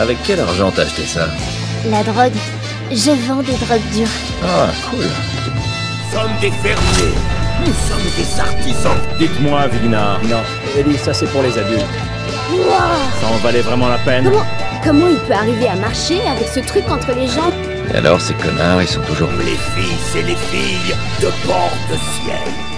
Avec quel argent t'as acheté ça La drogue. Je vends des drogues dures. Ah, cool. Nous sommes des fermiers. Nous sommes des artisans. Dites-moi, Vigna. Non, Ellie, ça c'est pour les adultes. Ça en valait vraiment la peine Comment, comment il peut arriver à marcher avec ce truc entre les jambes Et alors, ces connards, ils sont toujours... Les fils et les filles de bord de ciel.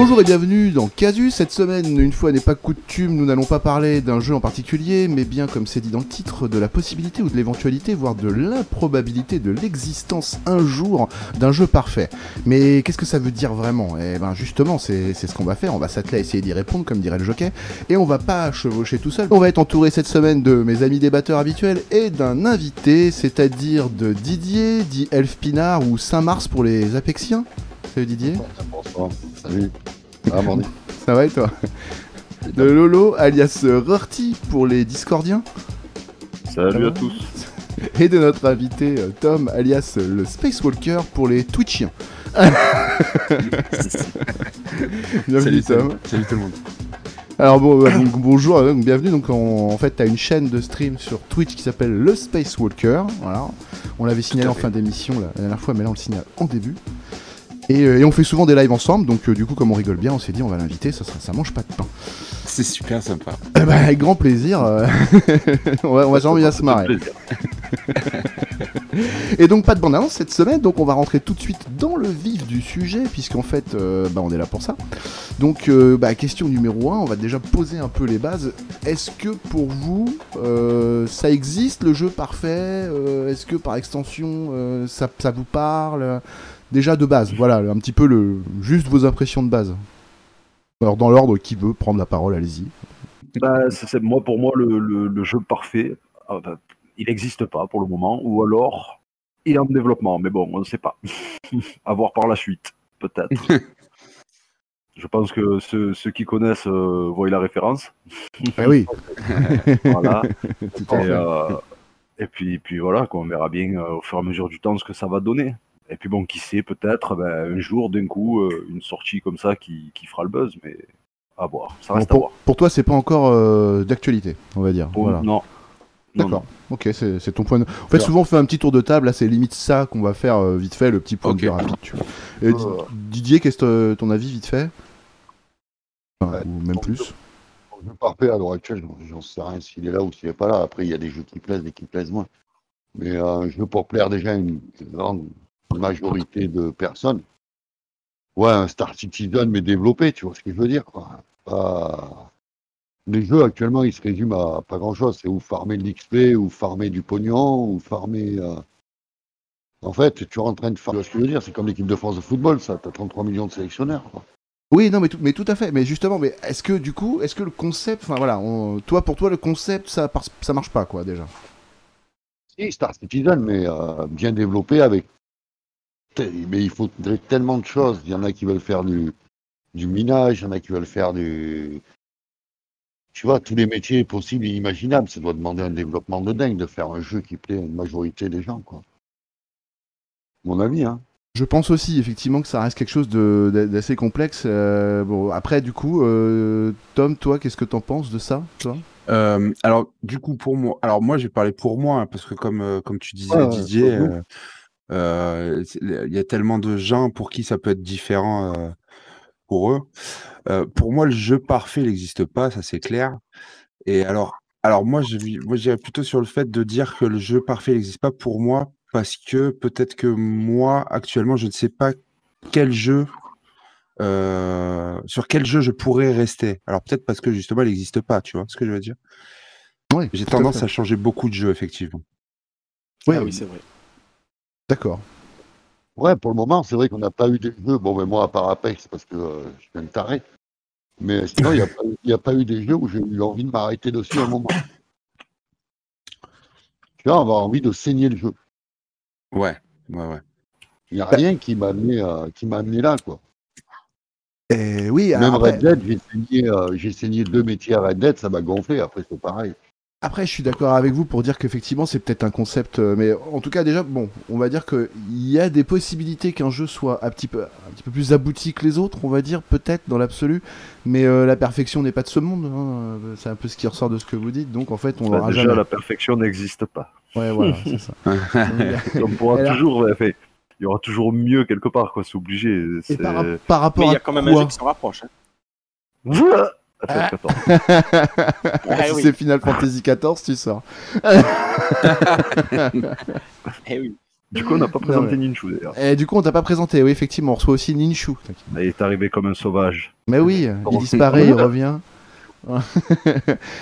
Bonjour et bienvenue dans Casus. Cette semaine, une fois n'est pas coutume, nous n'allons pas parler d'un jeu en particulier, mais bien comme c'est dit dans le titre, de la possibilité ou de l'éventualité, voire de l'improbabilité de l'existence un jour d'un jeu parfait. Mais qu'est-ce que ça veut dire vraiment? Eh ben justement, c'est ce qu'on va faire, on va s'atteler à essayer d'y répondre, comme dirait le jockey, et on va pas chevaucher tout seul. On va être entouré cette semaine de mes amis débatteurs habituels et d'un invité, c'est-à-dire de Didier, dit Elf Pinard ou Saint-Mars pour les Apexiens. Salut Didier. Ah, mordi. Ça va et toi? De Lolo, alias Rurti pour les Discordiens. Salut à tous. Et de notre invité euh, Tom, alias le Space Walker pour les Twitchiens. Bienvenue Tom. Salut tout le monde. Alors bon, euh, donc, bonjour, euh, donc, bienvenue. Donc en, en fait, tu as une chaîne de stream sur Twitch qui s'appelle le Space Walker. Voilà. On l'avait signalé en fin d'émission la, la dernière fois, mais là on le signale en début. Et, euh, et on fait souvent des lives ensemble, donc euh, du coup comme on rigole bien, on s'est dit on va l'inviter, ça, sera- ça mange pas de pain. C'est super sympa. Eh ben, avec grand plaisir, euh, on va, on va vraiment bien se marrer. Et donc pas de bande-annonce cette semaine, donc on va rentrer tout de suite dans le vif du sujet, puisqu'en fait, euh, bah, on est là pour ça. Donc, euh, bah, question numéro 1, on va déjà poser un peu les bases. Est-ce que pour vous, euh, ça existe le jeu parfait Est-ce que par extension, ça, ça vous parle? Déjà de base, voilà, un petit peu le, juste vos impressions de base. Alors dans l'ordre, qui veut prendre la parole, allez-y. Bah, c'est- moi, pour moi, le, le- le jeu parfait, ah, bah, il n'existe pas pour le moment, ou alors il est en développement, mais bon, on ne sait pas. à voir par la suite, peut-être. Je pense que ceux, ceux qui connaissent euh, voient la référence. Eh oui, Voilà. tout et, euh, et puis, puis voilà, quoi, on verra bien euh, au fur et à mesure du temps ce que ça va donner. Et puis bon, qui sait, peut-être ben, un jour, d'un coup, euh, une sortie comme ça qui, qui fera le buzz, mais à voir. Ça Bon, reste à voir. pour, pour toi, c'est pas encore euh, d'actualité, on va dire. Pour- Voilà. Non. D'accord. Ok, c'est ton point de... En fait, souvent, on fait un petit tour de table. Là, c'est limite ça qu'on va faire euh, vite fait, le petit point de vue rapide. Tu vois. Et Di- Didier, qu'est-ce que ton avis vite fait? Enfin, Ouais. Ou même plus Je parfait à l'heure actuelle, j'en- sais rien s'il est là ou s'il n'est pas là. Après, il y a des jeux qui plaisent et qui plaisent moins. Mais euh, un jeu pour plaire déjà une grande majorité de personnes. Ouais, un Star Citizen, mais développé, tu vois ce que je veux dire. Quoi. Pas- Les jeux actuellement, ils se résument à pas grand-chose. C'est ou farmer de l'XP, ou farmer du pognon, ou farmer. euh, En fait, tu es en train de faire. Tu vois ce que je veux dire? C'est comme l'équipe de France de football, ça. Tu as 33 millions de sélectionnaires. quoi. Oui, non, mais tout, mais tout à fait. Mais justement, mais est-ce que du coup, est-ce que le concept, enfin voilà, on- toi pour toi, le concept, ça, ça marche pas quoi déjà? Si, Star Citizen, mais euh, bien développé avec. Mais il faudrait tellement de choses. Il y en a qui veulent faire du, du minage, il y en a qui veulent faire du. Tu vois, tous les métiers possibles et imaginables. Ça doit demander un développement de dingue de faire un jeu qui plaît à une majorité des gens, quoi. Mon avis, hein. Je pense aussi effectivement que ça reste quelque chose d'assez complexe. Euh, bon, après, du coup, euh, Tom, toi, qu'est-ce que t'en penses de ça, toi? Euh, alors, du coup, pour moi, alors moi, j'ai parlé pour moi, hein, parce que comme, euh, comme tu disais, Didier, euh, il y a tellement de gens pour qui ça peut être différent euh, pour eux. Euh, pour moi, le jeu parfait, n'existe pas, ça c'est clair. Et alors, alors moi, j'irais plutôt sur le fait de dire que le jeu parfait n'existe pas pour moi, parce que peut-être que moi, actuellement, je ne sais pas quel jeu, euh, sur quel jeu je pourrais rester. Alors peut-être parce que justement, il n'existe pas, tu vois ce que je veux dire? Oui, J'ai à tendance à changer beaucoup de jeux, effectivement. Oui, Ah oui, c'est vrai. D'accord. Ouais, pour le moment, c'est vrai qu'on n'a pas eu des jeux. Bon, mais moi, à part Apex, parce que euh, je suis un taré. Mais sinon, il n'y a, pas eu- il y a pas eu des jeux où j'ai eu envie de m'arrêter dessus à un moment. Tu vois, avoir envie de saigner le jeu. Ouais, ouais, ouais. Il n'y a rien qui m'a amené, euh, qui m'a amené là, quoi. Et oui, Même après, Red Dead, j'ai saigné, euh, j'ai saigné deux métiers à Red Dead, ça m'a gonflé. Après, c'est pareil. Après, je suis d'accord avec vous pour dire qu'effectivement, c'est peut-être un concept, euh, mais en tout cas, déjà, bon, on va dire qu'il y a des possibilités qu'un jeu soit un petit, peu, un petit peu plus abouti que les autres, on va dire, peut-être dans l'absolu, mais euh, la perfection n'est pas de ce monde, hein, c'est un peu ce qui ressort de ce que vous dites, donc en fait, on Bah, l'aura déjà, jamais. la perfection n'existe pas. Ouais, voilà, c'est ça. On pourra Alors- toujours. ouais, fait, il y aura toujours mieux quelque part, quoi. C'est obligé. Par, rap- par rapport Mais il y à a quand même un jeu qui s'en rapproche. Hein. Ah. Attends, Ah Si oui. c'est Final Fantasy XIV, tu sors. Eh oui. Du coup, on n'a pas présenté ouais. Ninchu d'ailleurs. Et du coup, on t'a pas présenté, oui, effectivement, on reçoit aussi Ninshu. Il est arrivé comme un sauvage. Mais oui, il Comment- disparaît, il revient.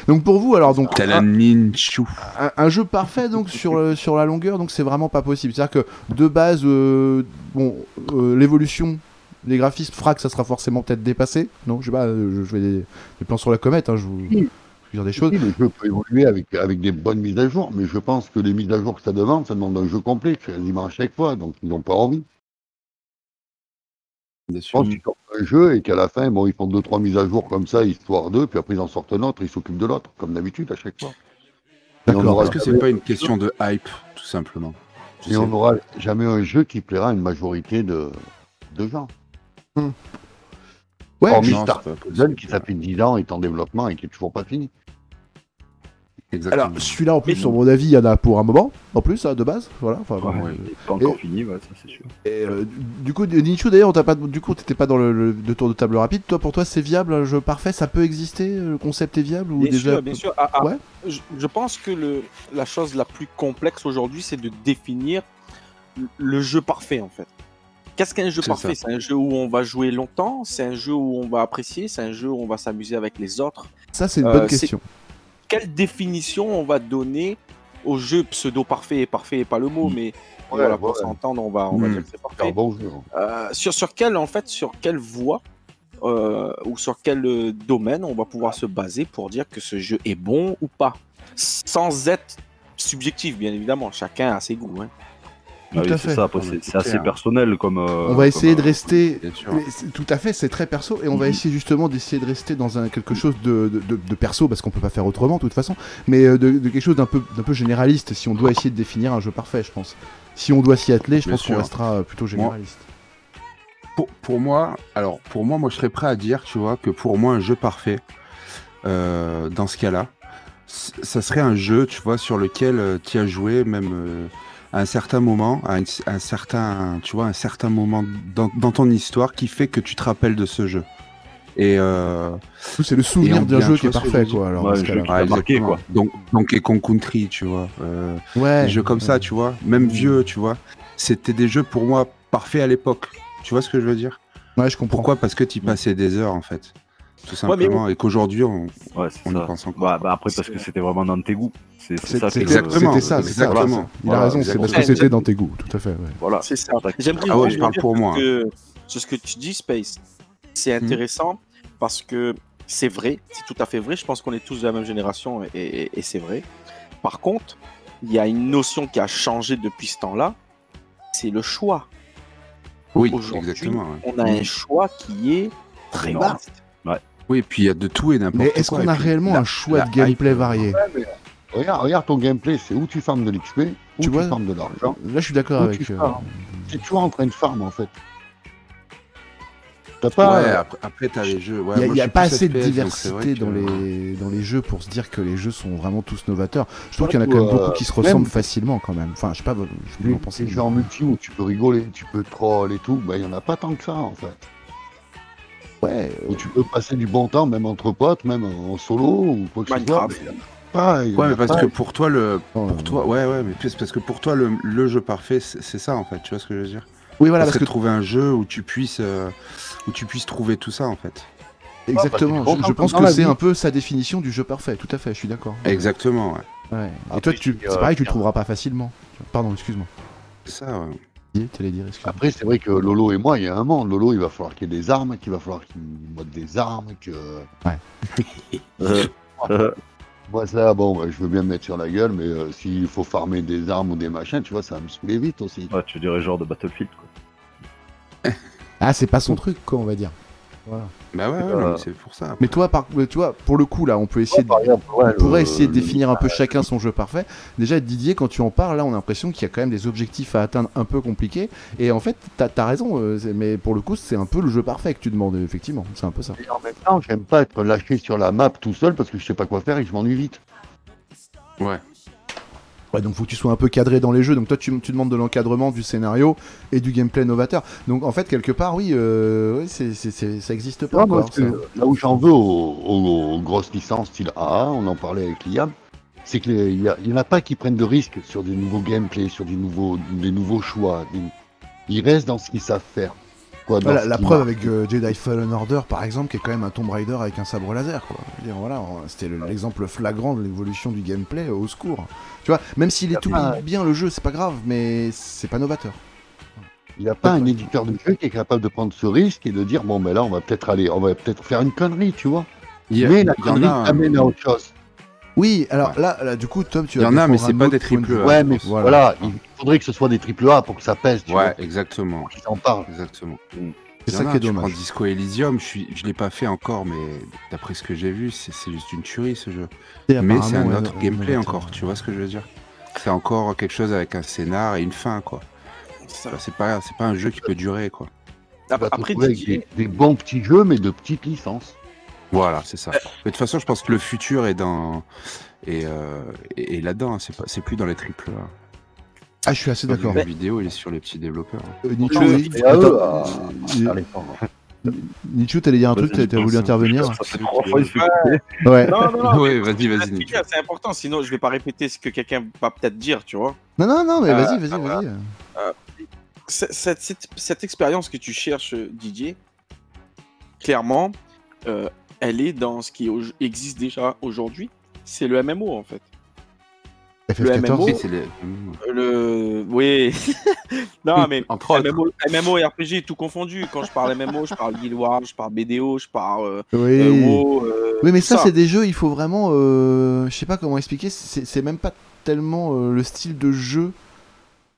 donc pour vous, alors, donc, T'as la un, ninchu. un- un jeu parfait donc sur, le- sur la longueur, donc c'est vraiment pas possible. C'est-à-dire que de base, euh, bon, euh, l'évolution des graphismes que ça sera forcément peut-être dépassé. Non, je sais pas, euh, je, je fais des, des plans sur la comète, hein, je vous, je vous dire des choses. Oui, le jeu peut évoluer avec, avec des bonnes mises à jour, mais je pense que les mises à jour que ça demande, ça demande un jeu complet, quasiment à chaque fois, donc ils n'ont pas envie. Bien Je sûr. pense qu'ils sortent un jeu et qu'à la fin, bon, ils font deux, trois mises à jour comme ça, histoire d'eux, puis après ils en sortent un autre, ils s'occupent de l'autre, comme d'habitude à chaque fois. D'accord. Est-ce que c'est pas une question de hype, tout simplement? Je Et sais on n'aura jamais un jeu qui plaira à une majorité de, de gens. Ouais, Hormis non, Star. Citizen qui, ça fait 10 ans, est en développement et qui est toujours pas fini. Exactement. alors celui-là en plus, sur mon avis, il y en a pour un moment, en plus, hein, de base. Voilà. Enfin, Ouais, bon, il est pas encore Et- fini, ouais, ça c'est sûr. Et euh, du coup, Ninshu d'ailleurs, on t'a pas, du coup, t'étais pas dans le, le- le tour de table rapide. Toi, pour toi, c'est viable, un jeu parfait, ça peut exister, le concept est viable ou Bien déjà sûr, bien sûr. Ah, ah, Ouais. je, je pense que le, la chose la plus complexe aujourd'hui, c'est de définir le jeu parfait, en fait. Qu'est-ce qu'un jeu parfait? C'est un jeu où on va jouer longtemps, c'est un jeu où on va apprécier, c'est un jeu où on va s'amuser avec les autres. Ça, c'est une Euh, bonne question. Quelle définition on va donner au jeu pseudo parfait et parfait est pas le mot, mais Ouais, voilà, pour ouais. s'entendre, on va, on va Mm. dire que c'est parfait. bon jeu. Euh, sur, sur quelle en fait sur quelle voie euh, ou sur quel domaine on va pouvoir se baser pour dire que ce jeu est bon ou pas? Sans être subjectif bien évidemment chacun a ses goûts hein. Tout Ah oui, à c'est fait. ça, mais c'est assez clair. personnel comme. euh, on va essayer comme, de rester. Bien sûr. Mais c'est- Tout à fait, c'est très perso et on va Mhm. essayer justement d'essayer de rester dans un quelque chose de, de, de- de perso parce qu'on peut pas faire autrement de toute façon, mais euh, de, de quelque chose d'un peu d'un peu généraliste si on doit essayer de définir un jeu parfait, je pense. Si on doit s'y atteler, je Bien pense qu'on restera euh, plutôt généraliste. Pour, pour moi, alors pour moi, moi je serais prêt à dire, tu vois, que pour moi un jeu parfait, euh, dans ce cas-là, ça serait un jeu, tu vois, sur lequel tu as joué même euh, à un certain moment, à un, un certain, tu vois, un certain moment dans, dans ton histoire qui fait que tu te rappelles de ce jeu. Et euh, C'est le souvenir en d'un jeu qui est parfait, quoi. Alors, Ouais, jeu qui t'a marqué, quoi. Donc, donc et Con Country, tu vois. euh, Ouais. des jeux comme ça, tu vois. Même vieux, tu vois. C'était des jeux pour moi parfaits à l'époque. Tu vois ce que je veux dire? Ouais, je comprends. Pourquoi? Parce que tu passais des heures, en fait. Tout Ouais, mais- simplement. Et qu'aujourd'hui, on, Ouais, on y pense encore. Bah, bah, après, parce que c'était vraiment dans tes goûts. C'est ça. C'était le- Exactement. ça, c'est ça. Exactement. Il a raison, c'est parce que c'était dans tes goûts, tout à fait. ouais. Voilà. c'est ça Ah ouais, je parle pour moi. ce que- sur ce que tu dis Space c'est intéressant parce que c'est vrai c'est tout à fait vrai je pense qu'on est tous de la même génération et, et- et c'est vrai par contre il y a une notion qui a changé depuis ce temps-là c'est le choix Oui, Aujourd'hui, exactement. ouais. on a un choix qui est très vaste Oui, et puis il y a de tout et n'importe Mais quoi. est-ce qu'on a réellement la- un choix de gameplay varié Regarde, regarde ton gameplay, c'est où tu farmes de l'XP, où Tu tu, vois farmes de l'argent. Là, je suis d'accord avec. tu euh. C'est toujours en train de farm en fait. T'as Ouais, pas. euh, après, après t'as les jeux. Ouais, Il n'y a, pas assez de diversité dans, que- les, dans les jeux pour se dire que les jeux sont vraiment tous novateurs. Je trouve Ouais, qu'il y en a quand même euh, beaucoup qui se même- ressemblent facilement quand même. Enfin, je sais pas, je les, en pensez. les jeux en multi où tu peux rigoler, tu peux troll et tout, ben il y en a pas tant que ça en fait. Ouais, Où tu peux passer du bon temps, même entre potes, même en solo ou quoi que ce soit. Ouais, mais parce pas. que pour toi, le. Pour toi, ouais, ouais, mais c'est parce que pour toi, le, le jeu parfait, c'est ça en fait. Tu vois ce que je veux dire? Oui, voilà, parce que trouver un jeu où tu puisses, euh, où tu puisses trouver tout ça en fait. exactement. parce que Je, je pense que c'est un peu sa définition du jeu parfait. Tout à fait, je suis d'accord. Exactement, ouais. Ouais. Et Après, toi, tu, c'est euh, pareil, tu le trouveras pas facilement. Pardon, excuse-moi. C'est ça, ouais. Après, c'est vrai que Lolo et moi, il y a un monde. Lolo, il va falloir qu'il y ait des armes, qu'il va falloir qu'il mode des armes, que. Euh, euh, Moi, ça, bon, ouais, je veux bien me mettre sur la gueule, mais euh, s'il faut farmer des armes ou des machins, tu vois, ça va me saouler vite aussi. ouais, tu dirais genre de Battlefield, quoi. Ah, c'est pas son truc, quoi, on va dire. Voilà. Bah ouais, Euh, mais c'est pour ça. Mais toi, par, tu vois, pour le coup, là, on peut essayer de Par exemple, ouais, on pourrait le- essayer de le- définir un peu chacun son jeu parfait. Déjà, Didier, quand tu en parles, là, on a l'impression qu'il y a quand même des objectifs à atteindre un peu compliqués. Et en fait, t'as as raison, euh, mais pour le coup, c'est un peu le jeu parfait que tu demandes, effectivement. C'est un peu ça. Et en même temps, j'aime pas être lâché sur la map tout seul parce que je sais pas quoi faire et je m'ennuie vite. Ouais. Ouais, donc faut que tu sois un peu cadré dans les jeux. Donc toi, tu, tu demandes de l'encadrement, du scénario et du gameplay novateur. Donc en fait, quelque part, oui, euh, oui, c'est- c'est- c'est- ça existe pas Non, encore. là où j'en veux aux, aux- aux grosses licences style AA, on en parlait avec Liam, c'est qu'il n'y en a pas qui prennent de risques sur des nouveaux gameplays, sur des nouveaux, des nouveaux choix. des- Ils restent dans ce qu'ils savent faire. Quoi, Voilà, la preuve avec euh, Jedi Fallen Order, par exemple, qui est quand même un Tomb Raider avec un sabre laser. Quoi. Je veux dire, voilà, on- c'était le- l'exemple flagrant de l'évolution du gameplay euh, au secours. Tu vois, même s'il est tout pas- bien le jeu, c'est pas grave, mais c'est pas novateur. Il n'y a pas un éditeur de jeu qui est capable de prendre ce risque et de dire bon, ben là, on va peut-être aller, on va peut-être faire une connerie, tu vois. Il y a- mais la connerie a un- t'amène à autre chose. Oui, alors là, là, du coup, Tom, tu Il y en a, mais c'est pas des triple. A. Ouais, mais Voilà. voilà. il faudrait que ce soit des triple A pour que ça pèse, tu Ouais, vois. exactement. Pour qu'ils en parlent. Exactement. C'est ça qui est tu dommage. prends Disco Elysium, je suis, je l'ai pas fait encore, mais d'après ce que j'ai vu, c'est c'est juste une tuerie ce jeu. Et Mais c'est un autre ouais, gameplay encore, tu vois ce que je veux dire C'est encore quelque chose avec un scénar et une fin, quoi. Ça- C'est pas, c'est pas un jeu qui peut durer, quoi. Après, des bons petits jeux, mais de petites licences. Voilà, c'est ça. Mais de toute façon, je pense que le futur est dans est, euh, là-dedans. hein. C'est pas, c'est plus dans les triple A. Ah, je suis assez d'accord. La vidéo, il est sur les petits développeurs. Euh, euh, t'allais dire un truc, t'as voulu intervenir. Ouais. Non, non, non. Ouais, vas-y, vas-y. C'est important, sinon je vais pas répéter ce que quelqu'un va peut-être dire, tu vois. Non, non, non, mais Euh, vas-y, vas-y, ah, vas-y. cette, cette- cette- cette expérience que tu cherches, euh, Didier, clairement, euh, elle est dans ce qui au- existe déjà aujourd'hui. C'est le MMO en fait. Le MMO, Oui, c'est les- Euh, Le... Oui. non, mais Entre. MMO, MMO et RPG, tout confondu. Quand je parle MMO, je parle Guild Wars, je parle BDO, je parle euh, Oui. euh, WoW, euh, Oui, mais ça, c'est des jeux, il faut vraiment. euh, je sais pas comment expliquer, c'est même pas tellement euh, le style de jeu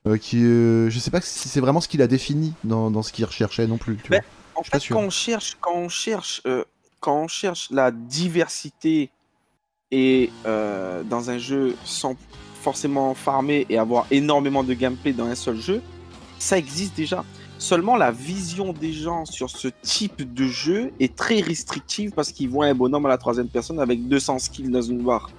euh, qui. euh, je sais pas si c'est vraiment ce qu'il a défini dans, dans ce qu'il recherchait non plus. Tu Mais- vois. En fait, quand on cherche, quand on cherche, euh, quand on cherche la diversité et euh, dans un jeu sans forcément farmer et avoir énormément de gameplay dans un seul jeu, ça existe déjà. Seulement la vision des gens sur ce type de jeu est très restrictive parce qu'ils voient un bonhomme à la troisième personne avec 200 skills dans une barre.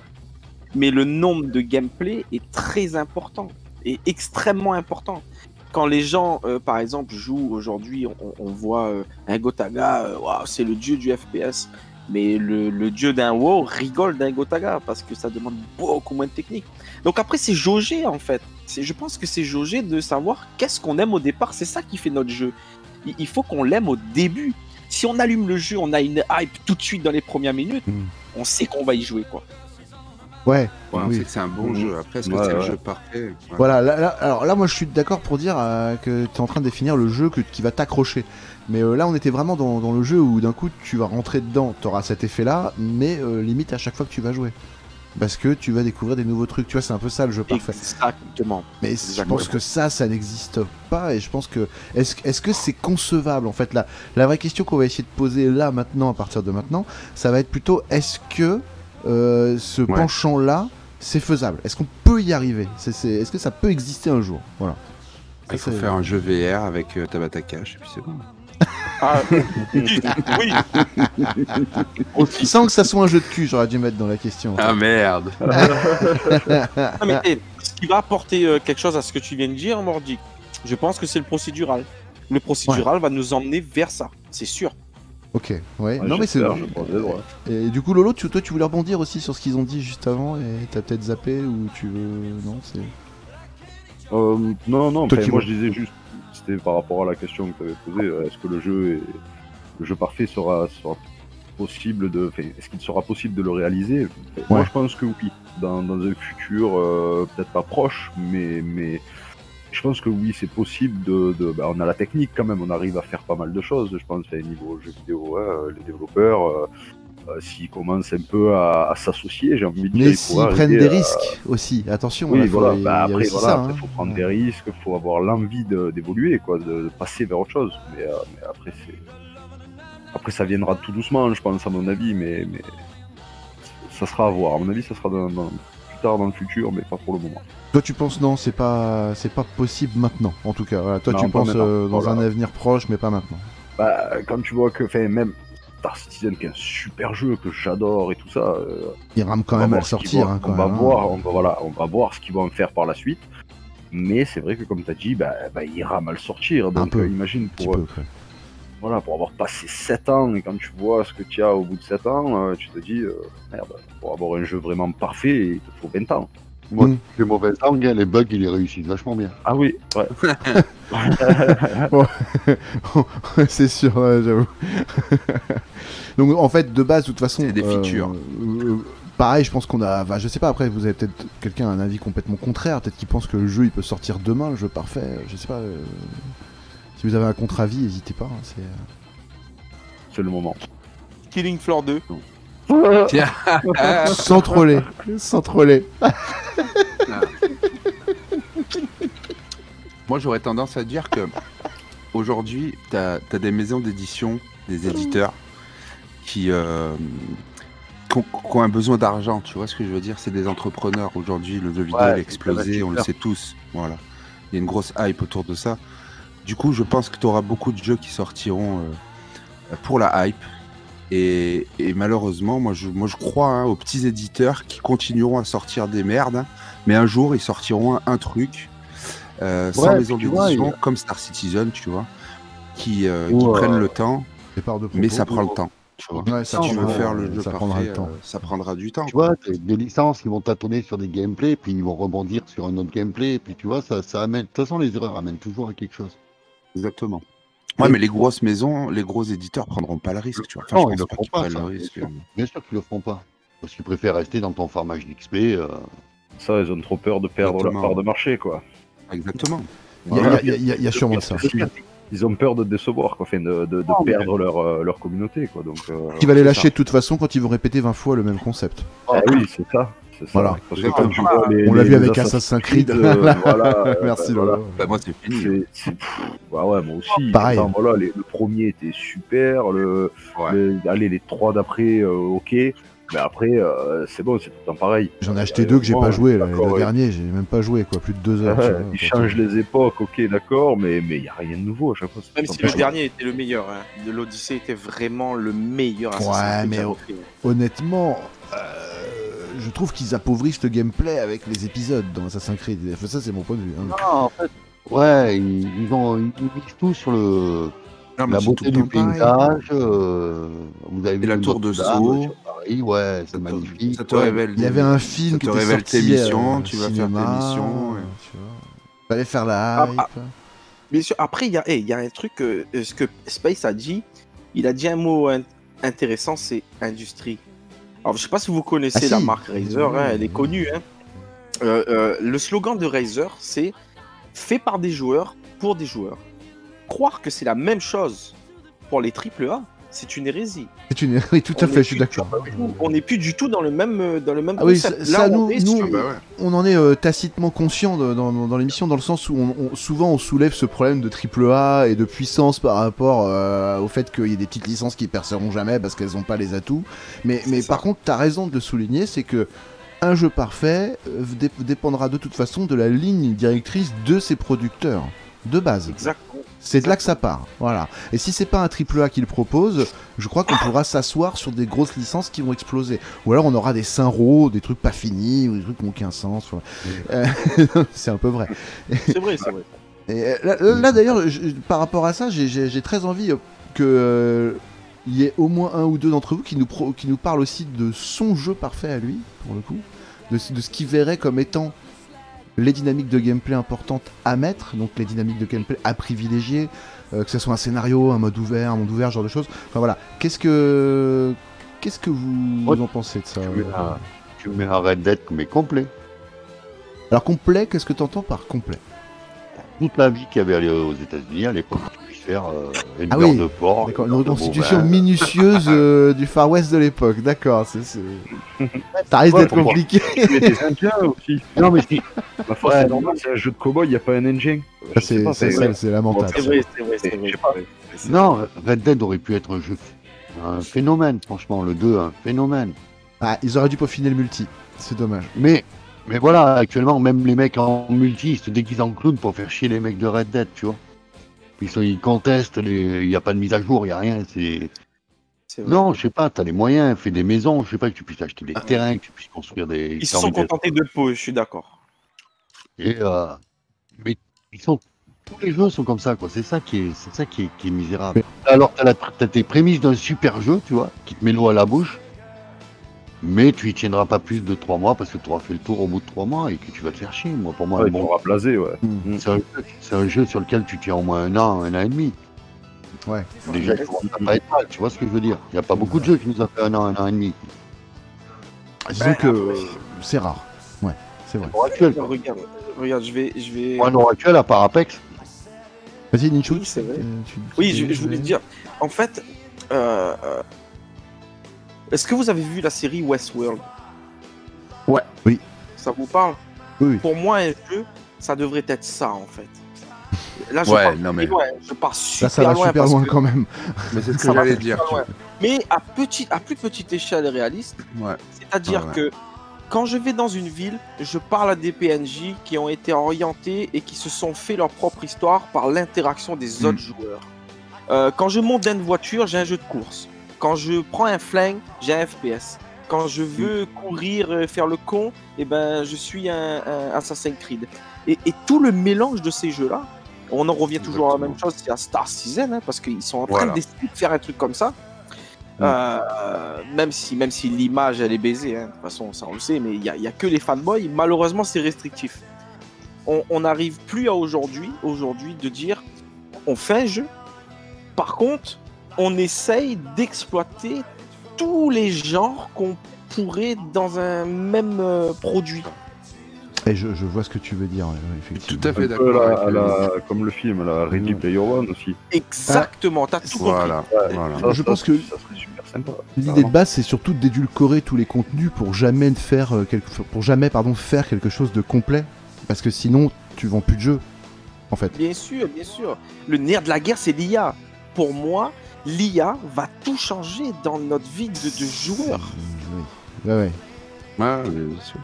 Mais le nombre de gameplay est très important et extrêmement important quand les gens, euh, par exemple, jouent aujourd'hui, on, on voit euh, un Gotaga, euh, c'est le dieu du FPS. Mais le, le dieu d'un WoW rigole d'un Gotaga parce que ça demande beaucoup moins de technique. Donc après, c'est jaugé en fait. Je pense que c'est jaugé de savoir qu'est-ce qu'on aime au départ. C'est ça qui fait notre jeu. Il, il faut qu'on l'aime au début. Si on allume le jeu, on a une hype tout de suite dans les premières minutes, Mm. on sait qu'on va y jouer quoi. Ouais. Oui. c'est un bon jeu. Après, est-ce que Ouais, c'est le ouais. jeu parfait? Ouais. Voilà, là, là- alors là, moi je suis d'accord pour dire euh, que tu es en train de définir le jeu que, qui va t'accrocher. Mais euh, là, on était vraiment dans, dans le jeu où d'un coup tu vas rentrer dedans, tu auras cet effet-là, mais euh, limite à chaque fois que tu vas jouer. Parce que tu vas découvrir des nouveaux trucs, tu vois, c'est un peu ça le jeu parfait. Exactement. Mais je pense que ça, ça n'existe pas. Et je pense que. Est-ce que c'est concevable En fait, la, la vraie question qu'on va essayer de poser là, maintenant, à partir de maintenant, ça va être plutôt est-ce que euh, ce Ouais. penchant-là, c'est faisable Est-ce qu'on peut y arriver? Est-ce que ça peut exister un jour? Voilà. Il faut faire un jeu VR avec euh, Tabata Cash, et puis c'est bon. Ah, oui, oui. Sans que ça soit un jeu de cul, j'aurais dû mettre dans la question. Ah merde Ah, mais, eh, ce qui va apporter euh, quelque chose à ce que tu viens de dire, Mordic, je pense que c'est le procédural. Le procédural va nous emmener vers ça, c'est sûr. Ok, ouais. Ouais, non, mais c'est. doigts. Et du coup, Lolo, tu, toi, tu voulais rebondir aussi sur ce qu'ils ont dit juste avant et t'as peut-être zappé ou tu veux. Non, c'est. Euh, non, non, qui moi je disais juste, c'était par rapport à la question que tu avais posée, euh, est-ce que le jeu est, le jeu parfait sera, sera possible de, enfin, est-ce qu'il sera possible de le réaliser? Moi je pense que oui, dans, dans un futur euh, peut-être pas proche, mais, mais je pense que oui, c'est possible de, de bah, on a la technique quand même, on arrive à faire pas mal de choses, je pense, enfin, niveau jeux vidéo, euh, les développeurs. euh, euh, S'ils commencent un peu à, à s'associer, j'ai envie de dire, Mais il s'ils prennent des à- risques aussi, attention. oui, là, faut- voilà. il y Bah, après, voilà, ça, après, hein. faut prendre des risques, faut avoir l'envie d'évoluer, quoi, de, de passer vers autre chose. Mais, euh, mais après, c'est. Après, ça viendra tout doucement, je pense, à mon avis, mais, mais ça sera à voir. À mon avis, ça sera dans- tard dans le futur, mais pas pour le moment. Toi, tu penses non, c'est pas, c'est pas possible maintenant, en tout cas. Voilà, toi, Non, tu penses euh, dans Voilà. un avenir proche, mais pas maintenant. Bah, quand tu vois que, enfin, même Star Citizen, qui est un super jeu que j'adore et tout ça, euh, Il rame quand même à le sortir. vont- hein, quand on va hein. voir, on va, voilà, on va voir ce qu'ils vont en faire par la suite. Mais c'est vrai que comme tu as dit, bah, bah, il rame à le sortir. Donc peu, euh, imagine Un pour, peu, euh, quoi. Voilà, pour avoir passé 7 ans et quand tu vois ce que tu as au bout de 7 ans, euh, tu te dis, euh, merde, pour avoir un jeu vraiment parfait, il te faut 20 ans. Moi, Mm. les mauvaises langues, les bugs, ils les réussissent vachement bien. Ah oui, ouais. c'est sûr, ouais, j'avoue. Donc en fait, de base, de toute façon, C'est des euh, features. euh, pareil, je pense qu'on a, enfin, je sais pas. Après, vous avez peut-être quelqu'un a un avis complètement contraire, peut-être qu'il pense que le jeu il peut sortir demain, le jeu parfait. Je sais pas. Si vous avez un contre-avis, n'hésitez pas. hein, c'est, euh, c'est le moment. Killing Floor 2. sans troller, sans troller. Moi, j'aurais tendance à dire que aujourd'hui, tu as, des maisons d'édition, des éditeurs qui, euh, qui ont, qui ont un besoin d'argent. Tu vois ce que je veux dire? C'est des entrepreneurs. Aujourd'hui, le jeu vidéo Ouais, a explosé, on le sait tous. Voilà. Il y a une grosse hype autour de ça. Du coup, je pense que tu auras beaucoup de jeux qui sortiront euh, pour la hype. Et, et malheureusement, moi je, moi je crois hein, aux petits éditeurs qui continueront à sortir des merdes, hein, mais un jour ils sortiront un, un truc euh, sans maison d'édition, comme Star Citizen, tu vois, qui, euh, qui euh, prennent le temps, mais ça prend le temps. Tu vois. Ouais, ça si tu veux prendra- faire le jeu ça parfait, prendra le temps. euh, ça prendra du temps. Tu vois, des licences qui vont tâtonner sur des gameplays, puis ils vont rebondir sur un autre gameplay, et puis tu vois, ça, ça amène. De toute façon, les erreurs amènent toujours à quelque chose. Exactement. Ouais, mais les grosses maisons, les gros éditeurs prendront pas le risque, tu vois. Enfin, Non, je ils pense pas pas, ça, le bien risque. sûr. Bien sûr qu'ils le feront pas. Parce qu'ils préfèrent rester dans ton farmage d'XP. euh, Ça, ils ont trop peur de perdre Exactement. leur part de marché, quoi. Exactement. Il y, a- il y a- il y a- il y a sûrement ça. Ils ont peur de décevoir, quoi, enfin, de, de, de Non, mais- perdre leur, euh, leur communauté, quoi. Donc, euh, Qui va les lâcher ça. de toute façon quand ils vont répéter 20 fois le même concept. Ah oui, c'est ça. Ça. Voilà. Parce que quand tu vois les, On l'a vu avec Assassin's Creed. euh, voilà, euh, Merci voilà. Bah, moi, c'est fini. C'est- pff, bah ouais, moi aussi. Pareil. Pourtant, voilà, les- le premier était super. Le, Ouais. le- allez, les trois d'après, euh, ok. Mais après, euh, c'est bon, c'est tout le temps pareil. J'en ai acheté deux que j'ai pas joué. là. Le ouais. dernier, j'ai même pas joué, quoi. Plus de deux heures. Tu vois, ils changent les époques, ok, d'accord, mais il n'y a rien de nouveau à chaque fois. Même si le dernier était le meilleur, hein. De l'Odyssée était vraiment le meilleur Assassin's Ouais, mais. Honnêtement, euh, je trouve qu'ils appauvrissent le gameplay avec les épisodes dans Assassin's Creed. Enfin, ça, c'est mon point de vue. hein. Non, en fait, ouais, ils, ils ont, ils tout sur le, Non, la beauté tout du paysage. euh, vous avez vu la tour de Sceaux. Paris, ouais, c'est magnifique. Ça te ouais. révèle. Il y avait un film ça qui te était révèle sorti, tes missions, euh, tu vas faire tes missions. ouais. tu vois. Fallait faire la Ah, hype. ah. Bien sûr, après, il y, a- il y a un truc, euh, euh, ce que Space a dit, il a dit un mot in- intéressant, c'est industrie. Alors, je sais pas si vous connaissez Ah, la si. marque Razer, hein, elle est connue. hein. Euh, euh, le slogan de Razer, c'est fait par des joueurs pour des joueurs. Croire que c'est la même chose pour les AAA, c'est une hérésie. C'est une... Oui, tout à On fait, est je suis plus d'accord. du tout- On n'est plus du tout dans le même, euh, dans le même Ah oui, ça- Là, ça, on nous- est nous- sur- Ah bah ouais. On en est euh, tacitement conscient de- dans, dans- dans l'émission, dans le sens où on, on- souvent on soulève ce problème de triple A et de puissance par rapport euh, au fait qu'il y ait des petites licences qui perceront jamais parce qu'elles n'ont pas les atouts. Mais, mais par contre, tu as raison de le souligner, c'est que un jeu parfait dé- dépendra de toute façon de la ligne directrice de ses producteurs, de base. Exactement. C'est de là que ça part. Voilà. Et si c'est pas un triple A qui le propose, je crois qu'on pourra s'asseoir sur des grosses licences qui vont exploser. Ou alors on aura des synchros, des trucs pas finis, ou des trucs qui n'ont aucun sens. Euh, c'est un peu vrai. C'est vrai, c'est vrai. Et euh, là, d'ailleurs, par rapport à ça, j'ai- très envie euh, que euh, il y ait au moins un ou deux d'entre vous qui nous, pro- qui nous parlent aussi de son jeu parfait à lui, pour le coup, de, de ce qu'il verrait comme étant les dynamiques de gameplay importantes à mettre, donc les dynamiques de gameplay à privilégier, euh, que ce soit un scénario, un mode ouvert, un monde ouvert, ce genre de choses. Enfin voilà, qu'est-ce que qu'est-ce que vous, en pensez de ça Tu mets un, tu mets un Red Dead mais complet. Alors complet, qu'est-ce que tu entends par complet? Toute la vie qu'il y avait aux États-Unis à l'époque, faire euh, une Ah oui, de porc. Une une reconstitution minutieuse euh, du Far West de l'époque, d'accord. Ça risque Ouais, d'être compliqué. Des Indiens aussi. Non, mais si. Ma foi, c'est normal, c'est un jeu de cowboy, il n'y a pas un engine. Sais C'est pas, c'est- c'est- c'est- c'est lamentable. C'est vrai, c'est vrai, c'est vrai. Non, Red Dead aurait pu être un jeu un phénomène, franchement. Le 2, un phénomène. Ah, ils auraient dû peaufiner le multi. C'est dommage. Mais, mais voilà, actuellement, même les mecs en multi, ils se déguisent en clown pour faire chier les mecs de Red Dead, tu vois. Ils, sont, ils contestent, les- il n'y a pas de mise à jour, il n'y a rien. C'est... C'est vrai. Non, je sais pas, t'as les moyens, fais des maisons, je sais pas, que tu puisses acheter des terrains, que tu puisses construire des. Ils se sont contentés de peu, je suis d'accord. Et euh, mais ils sont tous les jeux sont comme ça quoi. C'est ça qui est c'est ça qui est, qui est misérable. Alors t'as, la, t'as tes prémices d'un super jeu, tu vois, qui te met l'eau à la bouche, mais tu y tiendras pas plus de trois mois parce que tu auras fait le tour au bout de trois mois et que tu vas te faire chier. Moi pour moi, Ouais, bon, tu blasé, ouais. c'est, un, jeu- c'est un jeu sur lequel tu tiens au moins un an, un an et demi. Ouais. Déjà, commence à pas être mal, tu vois ce que je veux dire. Il n'y a pas beaucoup de jeux qui nous ont fait un an, un an et demi. Disons que euh, c'est rare. Ouais, c'est vrai. Pour actuel, quoi. Regarde, regarde, je vais, je vais. Un heure actuel, à part Apex, Vas-y, Ninchu. Oui, c'est vrai. euh, tu- Oui, tu- je, je voulais te dire, en fait, euh, euh, est-ce que vous avez vu la série Westworld? Ouais. Oui. Ça vous parle? Oui, oui. Pour moi, un jeu, ça devrait être ça, en fait. Là, je Ouais, pars non, mais- très loin, je pars super Là, ça va loin. super loin que quand même. Mais c'est ce que j'allais dire. Mais à, petite, à plus petite échelle réaliste, Ouais. c'est-à-dire Ah ouais. que quand je vais dans une ville, je parle à des PNJ qui ont été orientés et qui se sont fait leur propre histoire par l'interaction des Mm. autres joueurs. Euh, quand je monte dans une voiture, j'ai un jeu de course. Quand je prends un flingue, j'ai un FPS. Quand je veux courir, euh, faire le con, eh ben, je suis un, un Assassin's Creed. Et, et tout le mélange de ces jeux-là, on en revient toujours à la même chose, c'est à Star Citizen, hein, parce qu'ils sont en train Voilà. d'essayer de faire un truc comme ça. Euh, même si, même si l'image elle est baisée, hein, de toute façon ça on le sait, mais il n'y a, y a que les fanboys. Malheureusement, c'est restrictif. On on n'arrive plus à aujourd'hui, aujourd'hui, de dire on fait un jeu. Par contre, on essaye d'exploiter tous les genres qu'on pourrait dans un même euh, produit. Et je, je vois ce que tu veux dire, effectivement. Tout à fait d'accord. comme le film, la Ready. Player One aussi. Exactement, t'as tout compris. Voilà. voilà. Ça, Je ça, pense que. L'idée de base, c'est surtout d'édulcorer tous les contenus pour jamais faire euh, quelque... pour jamais pardon faire quelque chose de complet, parce que sinon tu vends plus de jeux, en fait. Bien sûr, bien sûr. Le nerf de la guerre, c'est l'IA. Pour moi, l'IA va tout changer dans notre vie de, de joueur. Oui. Ouais, ouais. Ouais, bien sûr.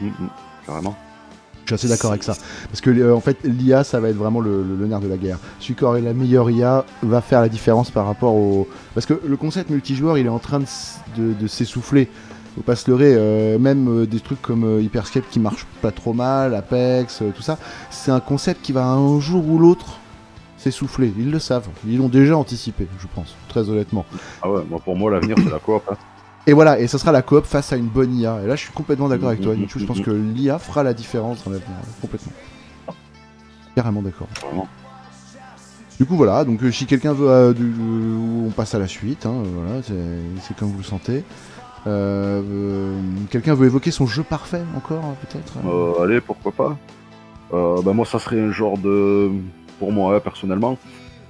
Mm, mm, Carrément. Je suis assez d'accord avec ça. Parce que euh, en fait, l'IA, ça va être vraiment le, le- le nerf de la guerre. Celui qui aurait la meilleure IA va faire la différence par rapport au. Parce que le concept multijoueur, il est en train de, s- de- de s'essouffler. Faut pas se leurrer, euh, même euh, des trucs comme euh, Hyperscape qui marchent pas trop mal, Apex, euh, tout ça, c'est un concept qui va un jour ou l'autre s'essouffler. Ils le savent, ils l'ont déjà anticipé, je pense, très honnêtement. Ah ouais, moi, pour moi, l'avenir, c'est la coop. hein. Et voilà, et ça sera la coop face à une bonne IA. Et là, je suis complètement d'accord avec toi, Nichou. Je pense que l'IA fera la différence dans l'avenir, complètement. Carrément d'accord. Vraiment. Du coup, voilà, donc euh, si quelqu'un veut. euh, du- euh, on passe à la suite, hein, voilà, c'est comme vous le sentez. Euh, quelqu'un veut évoquer son jeu parfait encore, hein, peut-être Euh, allez, pourquoi pas? Bah, moi, ça serait un genre de. Pour moi, hein, personnellement,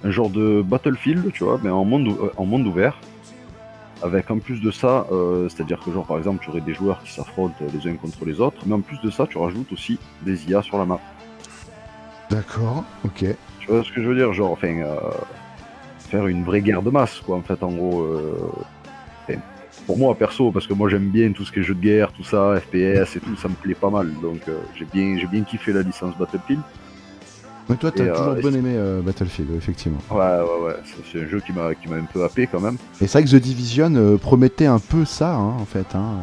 un genre de Battlefield, tu vois, mais en monde, euh, en monde ouvert. Avec en plus de ça, euh, c'est-à-dire que, genre, par exemple, tu aurais des joueurs qui s'affrontent les uns contre les autres, mais en plus de ça, tu rajoutes aussi des IA sur la map. D'accord, ok. Tu vois ce que je veux dire Genre, enfin, euh, faire une vraie guerre de masse, quoi, en fait, en gros. euh, pour moi, perso, parce que moi j'aime bien tout ce qui est jeu de guerre, tout ça, FPS et tout, ça me plaît pas mal. Donc, j'ai bien, j'ai bien kiffé la licence Battlefield. Mais toi, t'as euh, toujours bien aimé euh, Battlefield, effectivement. Ouais, ouais, ouais. c'est- un jeu qui m'a, qui m'a un peu happé quand même. Et c'est vrai que The Division euh, promettait un peu ça, hein, en fait. hein,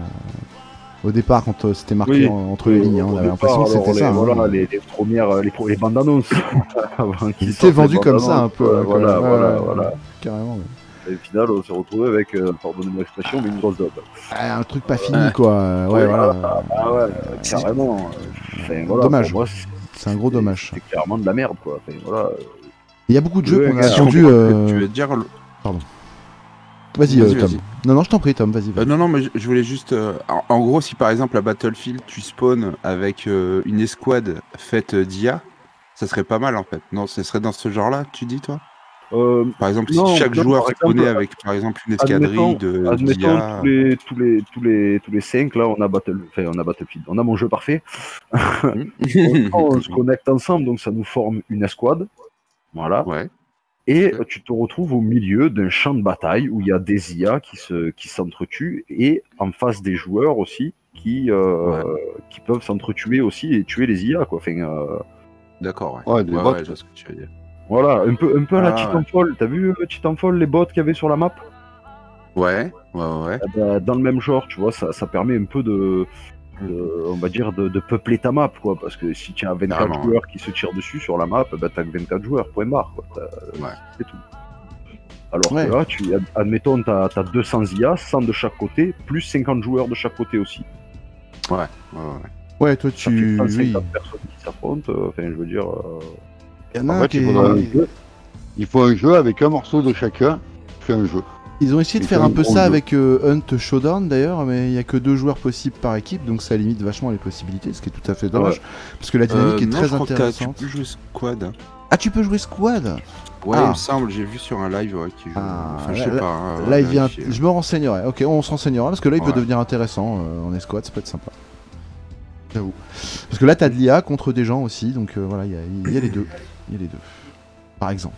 au départ, quand euh, c'était marqué Oui, en- entre les lignes, hein, on avait l'impression que c'était ça. hein. Voilà, les, les premières, les, bandes annonces. sortent était vendu comme ça un peu. voilà, voilà, voilà. Carrément. ouais. Et au final, on s'est retrouvé avec, pardonnez-moi l'expression, mais une grosse dope. Ah, un truc pas fini, quoi. Ouais, voilà. Ah ouais, carrément. Enfin, Dommage. moi, c'est- un gros dommage. c'est clairement de la merde, quoi. Enfin, voilà. Il y a beaucoup de jeux qu'on a regarde, attendu. Je comprends ce euh, tu veux dire. le- Vas-y, euh, Vas-y, Tom. vas-y. Non, non, je t'en prie, Tom, vas-y. Euh, non, non, mais je, voulais juste. euh, en, en gros, si par exemple à Battlefield tu spawns avec euh, une escouade faite euh, d'IA, ça serait pas mal en fait. Non, ce serait dans ce genre-là, tu dis toi? Euh, Par exemple, Non, si chaque non, joueur exemple, avec par exemple une escadrille de admettons tous les tous les tous les tous les cinq là, on a Battle, enfin, on a Battlefield, on a mon jeu parfait. on, on se connecte ensemble, donc ça nous forme une escouade. Voilà. ouais. Et tu te retrouves au milieu d'un champ de bataille où il y a des IA qui se qui s'entretuent et en face des joueurs aussi qui euh, qui peuvent s'entretuer aussi et tuer les IA quoi. Enfin, euh, D'accord, ouais. Ouais, Ouais, bots. ouais, je vois ce que tu veux dire. Voilà, un peu un peu à la Ah, Titanfall. T'as vu euh, Titanfall les bots qu'il y avait sur la map? Ouais, ouais, ouais. Eh ben, Dans le même genre, tu vois, ça, ça permet un peu de, de- on va dire de, de peupler ta map quoi, parce que si tu as 24 Carrément, joueurs qui se tirent dessus sur la map, ben t'as que 24 joueurs, point barre quoi. T'as- Ouais. C'est tout. Alors Ouais. que là, tu, ad- admettons, tu as, 200 IA, 100 de chaque côté, plus 50 joueurs de chaque côté aussi. Ouais, ouais, ouais. Ouais, toi Ça tu. fait Oui. 150 personnes qui s'affrontent. euh, Enfin, je veux dire. euh, Il y en a En un fait, qui il, est- faudra un jeu. il faut un jeu avec un morceau de chacun. Fais un jeu. Ils ont essayé de faire un un peu ça jeu. avec euh, Hunt Showdown d'ailleurs, mais il y a que deux joueurs possibles par équipe, donc ça limite vachement les possibilités, ce qui est tout à fait dommage, parce que la dynamique Euh, est non, très je crois que t'as- intéressante. Tu peux jouer squad. Ah, tu peux jouer squad Ouais, Ah. il me semble, j'ai vu sur un live ouais, qui joue. Ah, enfin, je là- sais pas. hein, Là, il vient. Je me renseignerai. Ok, on se renseignera parce que là, il peut devenir intéressant euh, en escouade, ça peut être sympa. J'avoue. Parce que là, t'as de l'IA contre des gens aussi, donc euh, voilà, il y a, il y a les deux. Il y a les deux. Par exemple.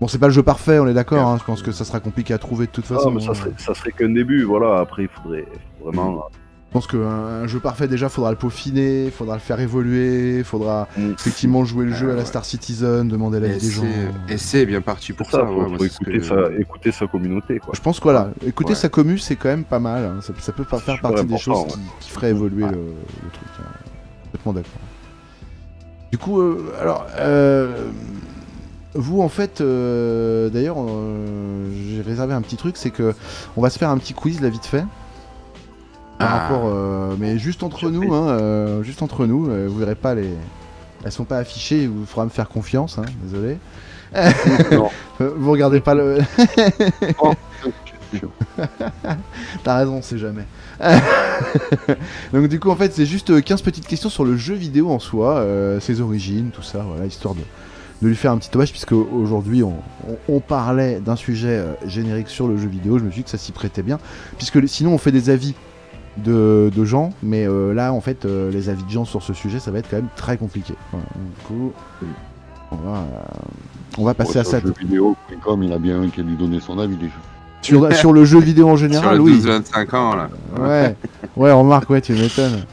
Bon, c'est pas le jeu parfait, on est d'accord. hein, je pense que ça sera compliqué à trouver de toute ah, façon. mais ça hein. serait, ça serait qu'un début, voilà. Après, il faudrait vraiment. Je pense qu'un un jeu parfait, déjà, faudra le peaufiner, faudra le faire évoluer, faudra Mm. effectivement jouer le jeu Ah, à la ouais. Star Citizen, demander l'avis des gens. c'est- Et c'est bien parti pour ça, ça. faut, ouais, écouter, que- sa, écouter sa communauté, quoi. Je pense que voilà, écouter Ouais. sa commu, c'est quand même pas mal. hein. Ça, ça peut faire partie des choses qui, qui feraient évoluer Ouais. le, le truc. hein. Complètement d'accord. Du coup, euh, alors, euh, vous en fait, euh, d'ailleurs, euh, j'ai réservé un petit truc, c'est que on va se faire un petit quiz là vite fait. Par Ah. rapport, euh, mais juste entre nous, hein, euh, juste entre nous, vous verrez pas les, elles sont pas affichées, il vous faudra me faire confiance, hein, désolé. Non. Vous regardez pas le. Oh, T'as raison, c'est jamais. Donc du coup, en fait, c'est juste euh, 15 petites questions sur le jeu vidéo en soi, euh, ses origines, tout ça, voilà, histoire de, de lui faire un petit hommage, puisque aujourd'hui, on, on- on parlait d'un sujet euh, générique sur le jeu vidéo, je me suis dit que ça s'y prêtait bien, puisque sinon on fait des avis de, de gens, mais euh, là, en fait, euh, les avis de gens sur ce sujet, ça va être quand même très compliqué. Du coup, on va, euh, on va passer à ça. Jeuxvideo.com, il a bien lui donné son avis déjà. Sur, sur le jeu vidéo en Sur général, le oui. 12-25 ans, là. Ouais, ouais, remarque, ouais, tu m'étonnes.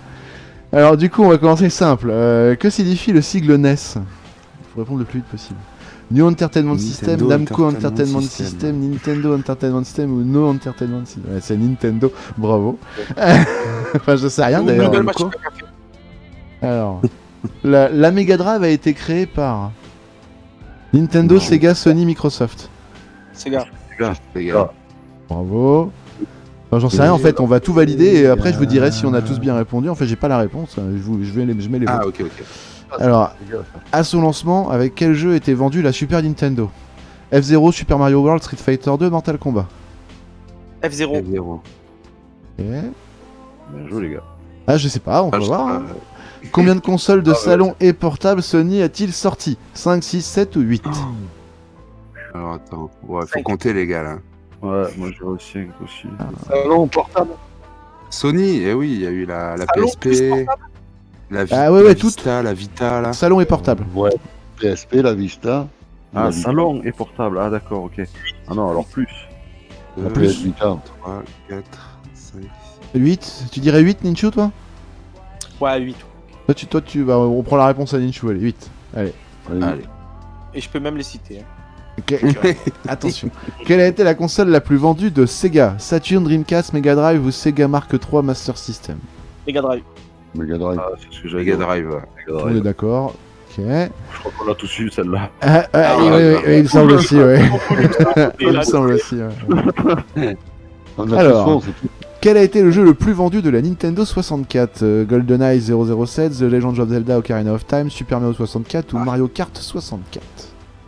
Alors, du coup, on va commencer simple. Euh, que signifie le sigle NES Faut répondre le plus vite possible. New Entertainment System, Namco Entertainment Entertainment System. System, Nintendo Entertainment System ou No Entertainment System Ouais, C'est Nintendo, bravo. enfin, je sais rien d'ailleurs. Alors, la, la Mega Drive a été créée par Nintendo, Non. Sega, Sony, Microsoft. Sega. Les gars. Bravo. Enfin, J'en sais rien en fait, on va tout valider et après je vous dirai si on a tous bien répondu. En fait, j'ai pas la réponse, hein. je, vous, je, vais les, je mets les Ah, votes. ok, ok. Alors, gars, ça. à son lancement, avec quel jeu était vendu la Super Nintendo? F0, Super Mario World, Street Fighter 2, Mortal Kombat? F0. F0. Ok. Bien joué, les gars. Ah, je sais pas, on Ah, va je- voir. hein. Combien de consoles de Ah, ouais. salon et portables Sony a-t-il sorti? 5, 6, 7 ou 8 Alors attends, ouais, faut compter les gars là. Ouais, moi j'ai aussi 5 aussi. Salon portable? Sony, eh oui, il y a eu la, la Salon plus PSP, la, Vi- Ah ouais, ouais, la toutes. Vista, la Vita là. Salon et portable. Ouais. PSP, la Vista. Ah, la Vita. salon et portable. Ah, d'accord, ok. Ah non, alors plus. PS Vita. 3, 4, 5. 8 Tu dirais 8, Ninchu, toi? Ouais, 8. toi, tu, toi, tu, bah, on prend la réponse à Ninchu, allez, 8. Allez. Allez. Allez. Et je peux même les citer. hein. Que- Attention. Quelle a été la console la plus vendue de Sega? Saturn, Dreamcast, Mega Drive ou Sega Mark III Master System? Mega Drive. Mega Drive. Ah, c'est ce que j'avais Mega. Drive. Mega On Drive. est d'accord. Ok. Je crois qu'on l'a tous eu, celle-là. Ah, ah, Ah, oui, oui, oui, il me semble aussi, ouais. Et Il me semble aussi, ouais. On Alors. Quel a été le jeu le plus vendu de la Nintendo 64 Euh, GoldenEye 007, The Legend of Zelda Ocarina of Time, Super Mario 64 ou Ah. Mario Kart 64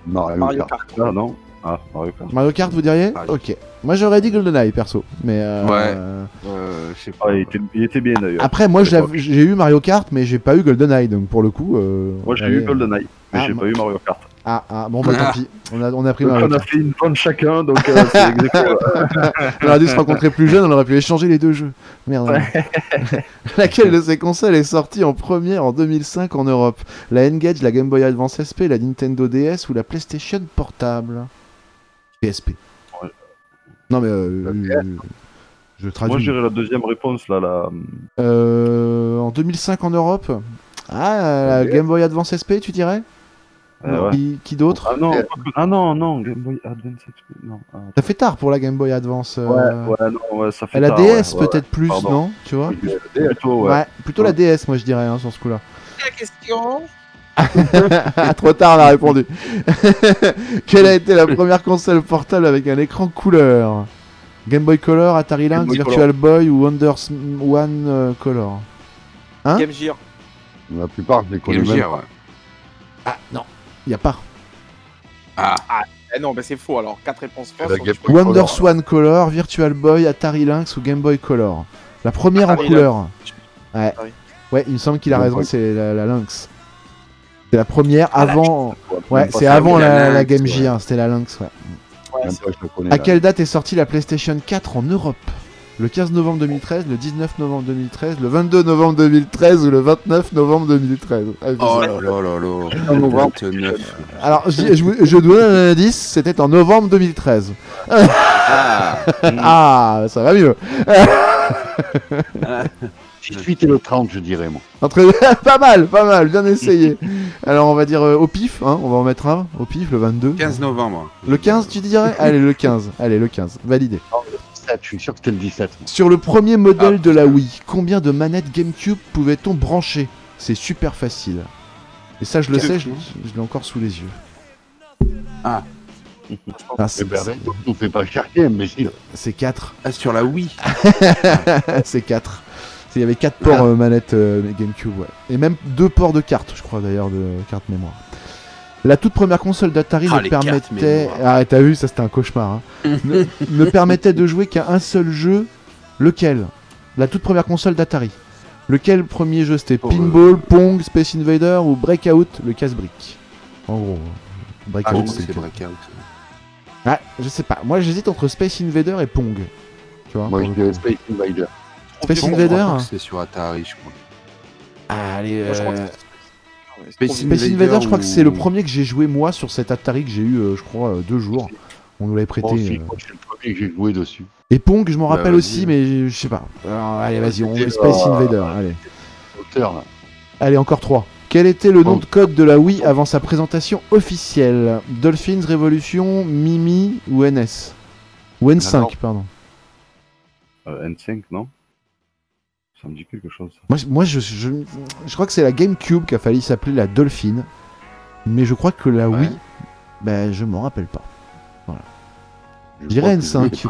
Mario, Mario Kart. Kart. Ah non. Ah, Mario Kart. Mario Kart, vous diriez Mario. Ok. Moi, j'aurais dit GoldenEye, perso. Mais euh, Ouais. Euh, je sais pas. Ah, il était, il était bien d'ailleurs. Après, moi, j'ai eu Mario Kart, mais j'ai pas eu GoldenEye, donc pour le coup... euh, Moi j'ai eu GoldenEye, mais Ah, j'ai moi- pas eu Mario Kart. Ah, ah, bon, bah tant Ah. pis. On a, on a pris Donc, on a fait une bonne chacun, donc euh, c'est ex aequo. On aurait dû se rencontrer plus jeune, on aurait pu échanger les deux jeux. Merde. Laquelle de ces consoles est sortie en première en 2005 en Europe? La N-Gage, la Game Boy Advance SP, la Nintendo DS ou la PlayStation Portable? PSP. Ouais. Non mais euh, euh, je Moi, traduis. je dirais la deuxième réponse, là, la... Euh, en 2005 en Europe? Ah, la. Game Boy Advance SP, tu dirais? Euh, ouais. Qui, qui d'autre Ah non, ah non, non, Game Boy Advance XP, non. ah, Ça fait tard pour la Game Boy Advance. euh, Ouais, ouais, non, ouais, ça fait la tard, DS ouais, ouais, peut-être plus, pardon. non Tu vois Plutôt, ouais. Ouais, plutôt la DS, moi je dirais, hein, sur ce coup-là. La question Trop tard, on a répondu. Quelle a été la première console portable avec un écran couleur? Game Boy Color, Atari Lynx, Boy Virtual Boy ou Wonder One euh, Color? Hein? Game Gear. La plupart, je les connais Game même. Gear, ouais. Ah non, il a pas. Ah, Eh non, mais c'est faux alors. Quatre réponses fausses. La Wonder Color. Swan Color, Virtual Boy, Atari Lynx ou Game Boy Color La première en couleur. Ouais. Atari. ouais, il me semble qu'il a raison, c'est la, la Lynx. C'est la première Ah, la avant. Ouais, Ouais, c'est avant la, la la Game ouais. Gear, c'était la Lynx, ouais. Ouais. À quelle date est sortie la PlayStation 4 en Europe? Le 15 novembre 2013, le 19 novembre 2013, le 22 novembre 2013 ou le 29 novembre 2013 Ah, oh sais. là là là là. En novembre. 29. Alors, je, je, vous- je donne un indice, c'était en novembre 2013. Ah, Ah, ça va mieux. 18 et le 30, je dirais, moi. Entre... pas mal, pas mal, bien essayé. Alors, on va dire euh, au pif, hein, on va en mettre un, au pif, le 22. 15 novembre. Le 15, tu dirais? Allez, le 15. Allez, le 15. Validé. 17, je suis sûr que c'était le 17. moi. Sur le premier modèle de la Wii, combien de manettes GameCube pouvait-on brancher? C'est super facile. Et ça, je le sais, je, l'ai encore sous les yeux. Ah. Ah, Eh c'est ben, pas chercher, imbécile. c'est 4. Ah, sur la Wii. c'est 4. Il y avait 4 ports euh, manettes euh, GameCube, ouais. Et même 2 ports de cartes, je crois d'ailleurs, de carte mémoire. La toute première console d'Atari Ah, ne cartes permettait. Ah, t'as vu, ça c'était un cauchemar. hein. ne, ne permettait de jouer qu'à un seul jeu. Lequel? La toute première console d'Atari. Lequel premier jeu? C'était Oh, Pinball, Pong, Space Invader ou Breakout, le casse-brique? En gros. Ah, Breakout, oui, c'est Breakout. Ah, je sais pas. Moi j'hésite entre Space Invader et Pong. Tu vois Moi, je dirais. Space Invader. Space Invader C'est sur Atari, je crois. Ah, allez, Moi, je crois que Space Invader Invader, je crois que c'est le premier que j'ai joué moi sur cet Atari que j'ai eu, euh, je crois, euh, deux jours. On nous l'avait prêté. Moi aussi, je euh. le premier que j'ai joué dessus. Et Pong, je m'en Bah, rappelle aussi, mais je sais pas. Alors, allez, vas-y, on Space euh, Invader. Allez. Auteur, là. allez, encore trois. Quel était le nom de code de la Wii avant sa présentation officielle? Dolphins, Revolution, Mimi ou NS Ou N5, Alors. pardon. Euh, N5, non? Ça me dit quelque chose. ça. Moi, je- moi je, je, je crois que c'est la GameCube qui a fallu s'appeler la Dolphin. Mais je crois que la Ouais. Wii, ben, je m'en rappelle pas. Je Je dirais crois que- N5.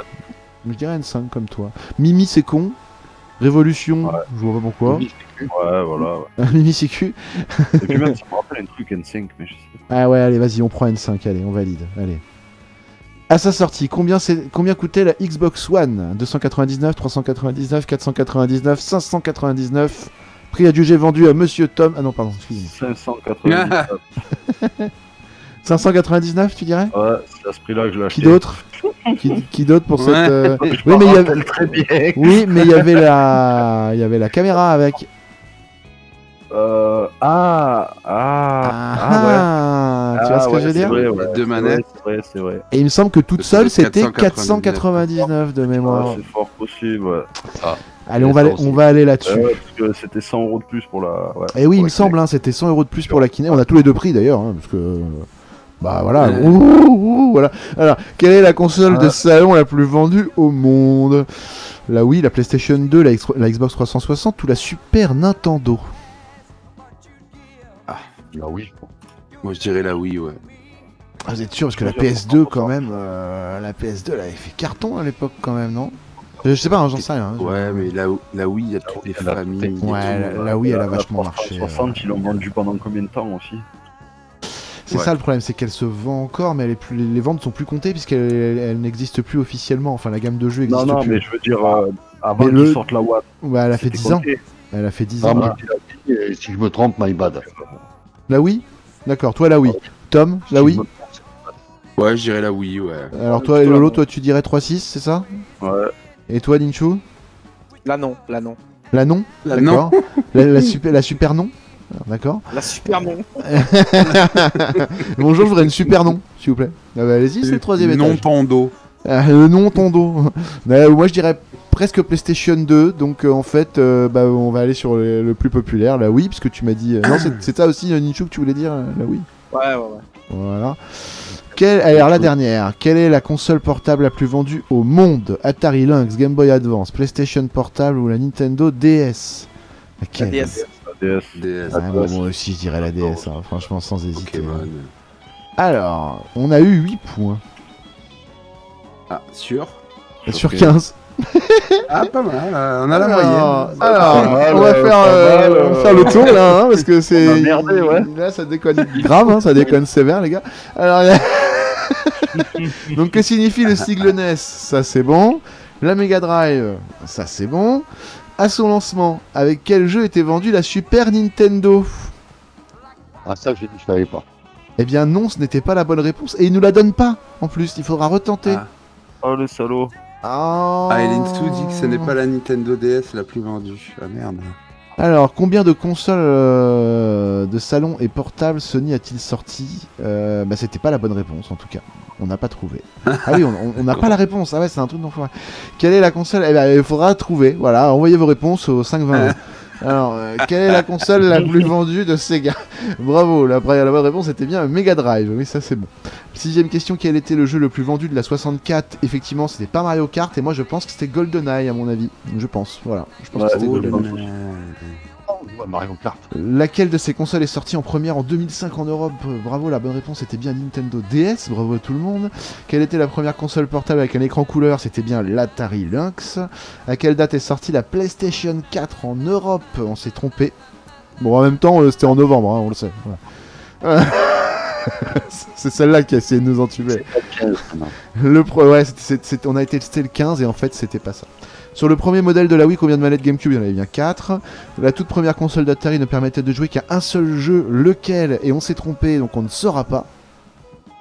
Je dirais N5 comme toi. Mimi, c'est con. Révolution, je vois pas pourquoi. Oui, c'est Ouais, voilà. ouais. Mimi, c'est cul. Et puis même, ça me rappelle un truc N5, mais je sais pas. Ah ouais, allez, vas-y, on prend N5, allez, on valide. Allez. À sa sortie, combien, c'est- combien coûtait la Xbox One? 299, 399, 499, 599. Prix adjugé vendu à Monsieur Tom. Ah non, pardon, excusez-moi. 599. 599, tu dirais? Ouais, c'est à ce prix-là que je l'ai acheté. Qui d'autre? Qui, qui d'autre pour cette. Euh, Oui, mais il y rappelle avait. très bien. Oui, mais il y avait la, il y avait la caméra avec. Euh, ah, ah, Ah, ah, ouais. Tu vois ce que ouais, je veux c'est dire vrai, ouais, deux manettes. vrai, C'est vrai, c'est vrai. Et il me semble que toute seule c'était 499. 499 de mémoire. Ouais, c'est fort possible, ouais. Allez, on va, on va aller là-dessus. Ouais, parce que c'était 100 euros de plus pour la. Ouais, Et oui, il me la semble, hein, c'était 100 euros de plus pour la kiné. On a tous les deux prix d'ailleurs, hein, parce que. Bah voilà. Ouais. Ouh, ouh, voilà. Alors, quelle est la console de Ah. salon la plus vendue au monde? La Wii, la PlayStation 2, la, X- la Xbox 360 ou la Super Nintendo? Ah oui, je crois. Moi, je dirais la Wii, ouais. Ah, Vous êtes sûr Parce que la Moi, j'avoue, PS2, pas quand même, euh, la PS2, elle avait fait carton à l'époque, quand même, non? Je sais pas, hein, j'en sais rien. hein. Ouais, mais la, la Wii, il y a toutes les elle a familles. Ouais, la, la Wii, elle a La vachement marché. euh. 360, ils l'ont vendu pendant combien de temps aussi? C'est Ouais. ça le problème, c'est qu'elle se vend encore, mais elle est plus, les ventes sont plus comptées puisqu'elle elle, elle n'existe plus officiellement. Enfin, la gamme de jeux Non, existe non, plus. mais je veux dire, euh, avant qu'ils le- sortent la Watt. Ouais, elle a fait c'était 10 ans. Elle a fait 10 Ah, ans. et si je me trompe, my bad. La Wii? D'accord, toi la Wii. Tom, là oui Ouais, je dirais la Wii, ouais. Alors toi et Lolo, toi tu dirais 3-6, c'est ça Ouais. Et toi Ninchu Là non, là non. La non La D'accord. La, la super, la super non D'accord. La super non. Bonjour, je voudrais une super non, s'il vous plaît. Ah bah, Allez-y, c'est le troisième Non étage. Pando. Ah, le non tondo. Euh, moi je dirais presque PlayStation 2, donc euh, en fait euh, bah, on va aller sur le, le plus populaire, la Wii, parce que tu m'as dit... euh, non, c'est- ça aussi, Ninchu, que tu voulais dire, la Wii? Ouais, ouais, ouais. Voilà. Quelle, alors la dernière, quelle est la console portable la plus vendue au monde? Atari Lynx, Game Boy Advance, PlayStation Portable ou la Nintendo DS La DS. DS. DS. Ah, moi, moi aussi je dirais la DS, hein, franchement sans hésiter. Alors, on a eu 8 points Ah, sur Ok. 15. Ah, pas mal. euh, on a la Alors, moyenne. Alors, on va euh, faire, pas euh, mal, on va faire le tour là, hein, parce que c'est. Ouais. Là, ça déconne grave, hein, ça déconne sévère, les gars. Alors, donc, que signifie le sigle NES Ça, c'est bon. La Mega Drive, ça, c'est bon. À son lancement, avec quel jeu était vendue la Super Nintendo? Ah, ça, je je savais pas. Eh bien, non, ce n'était pas la bonne réponse. Et il nous la donne pas, en plus. Il faudra retenter. Ah. Oh le salaud. Ah. Ah, Hélène Stou dit que ce n'est pas la Nintendo DS la plus vendue. Ah merde. Alors, combien de consoles euh, de salon et portables Sony a-t-il sorti euh, Bah, c'était pas la bonne réponse en tout cas. On n'a pas trouvé. Ah oui, on n'a pas la réponse. Ah ouais, c'est un truc d'enfoiré. Quelle est la console? Eh ben, il faudra trouver. Voilà, envoyez vos réponses au 520. Alors, euh, quelle est la console la plus vendue de Sega Bravo, la, la bonne réponse était bien Mega Drive. Oui, ça c'est bon. Sixième question, quel était le jeu le plus vendu de la 64 Effectivement, c'était pas Mario Kart et moi je pense que c'était GoldenEye à mon avis. Je pense, voilà. Je pense Ouais, que c'était oh, GoldenEye. Mario Kart. Laquelle de ces consoles est sortie en première en 2005 en Europe Euh, Bravo, la bonne réponse était bien Nintendo DS, bravo à tout le monde. Quelle était la première console portable avec un écran couleur C'était bien l'Atari Lynx. À quelle date est sortie la PlayStation 4 en Europe On s'est trompé. Bon, en même temps, euh, c'était en novembre, hein, on le sait. voilà. C'est celle-là qui a essayé de nous entuber. Non. Le pro- ouais, on a été testé le 15 et en fait c'était pas ça. Sur le premier modèle de la Wii, combien de manettes GameCube? Il y en avait bien 4. La toute première console d'Atari ne permettait de jouer qu'à un seul jeu, lequel? Et on s'est trompé, donc on ne saura pas.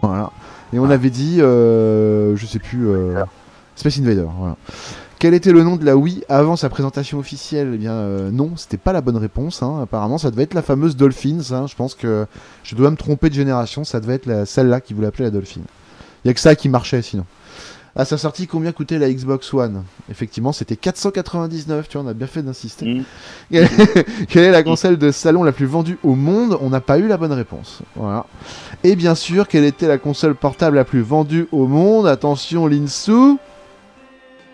Voilà. Et on avait dit, euh, je sais plus, euh, Space Invader. Voilà. Quel était le nom de la Wii avant sa présentation officielle? Eh bien, euh, non, c'était pas la bonne réponse. hein. Apparemment, ça devait être la fameuse Dolphins. hein. Je pense que je dois me tromper de génération. Ça devait être celle-là qui voulait appeler la Dolphin. Il y a que ça qui marchait sinon. À sa sortie, combien coûtait la Xbox One? Effectivement, c'était 499. Tu vois, on a bien fait d'insister. Mm. Quelle est la console de salon la plus vendue au monde? On n'a pas eu la bonne réponse. Voilà. Et bien sûr, quelle était la console portable la plus vendue au monde? Attention, Linsu.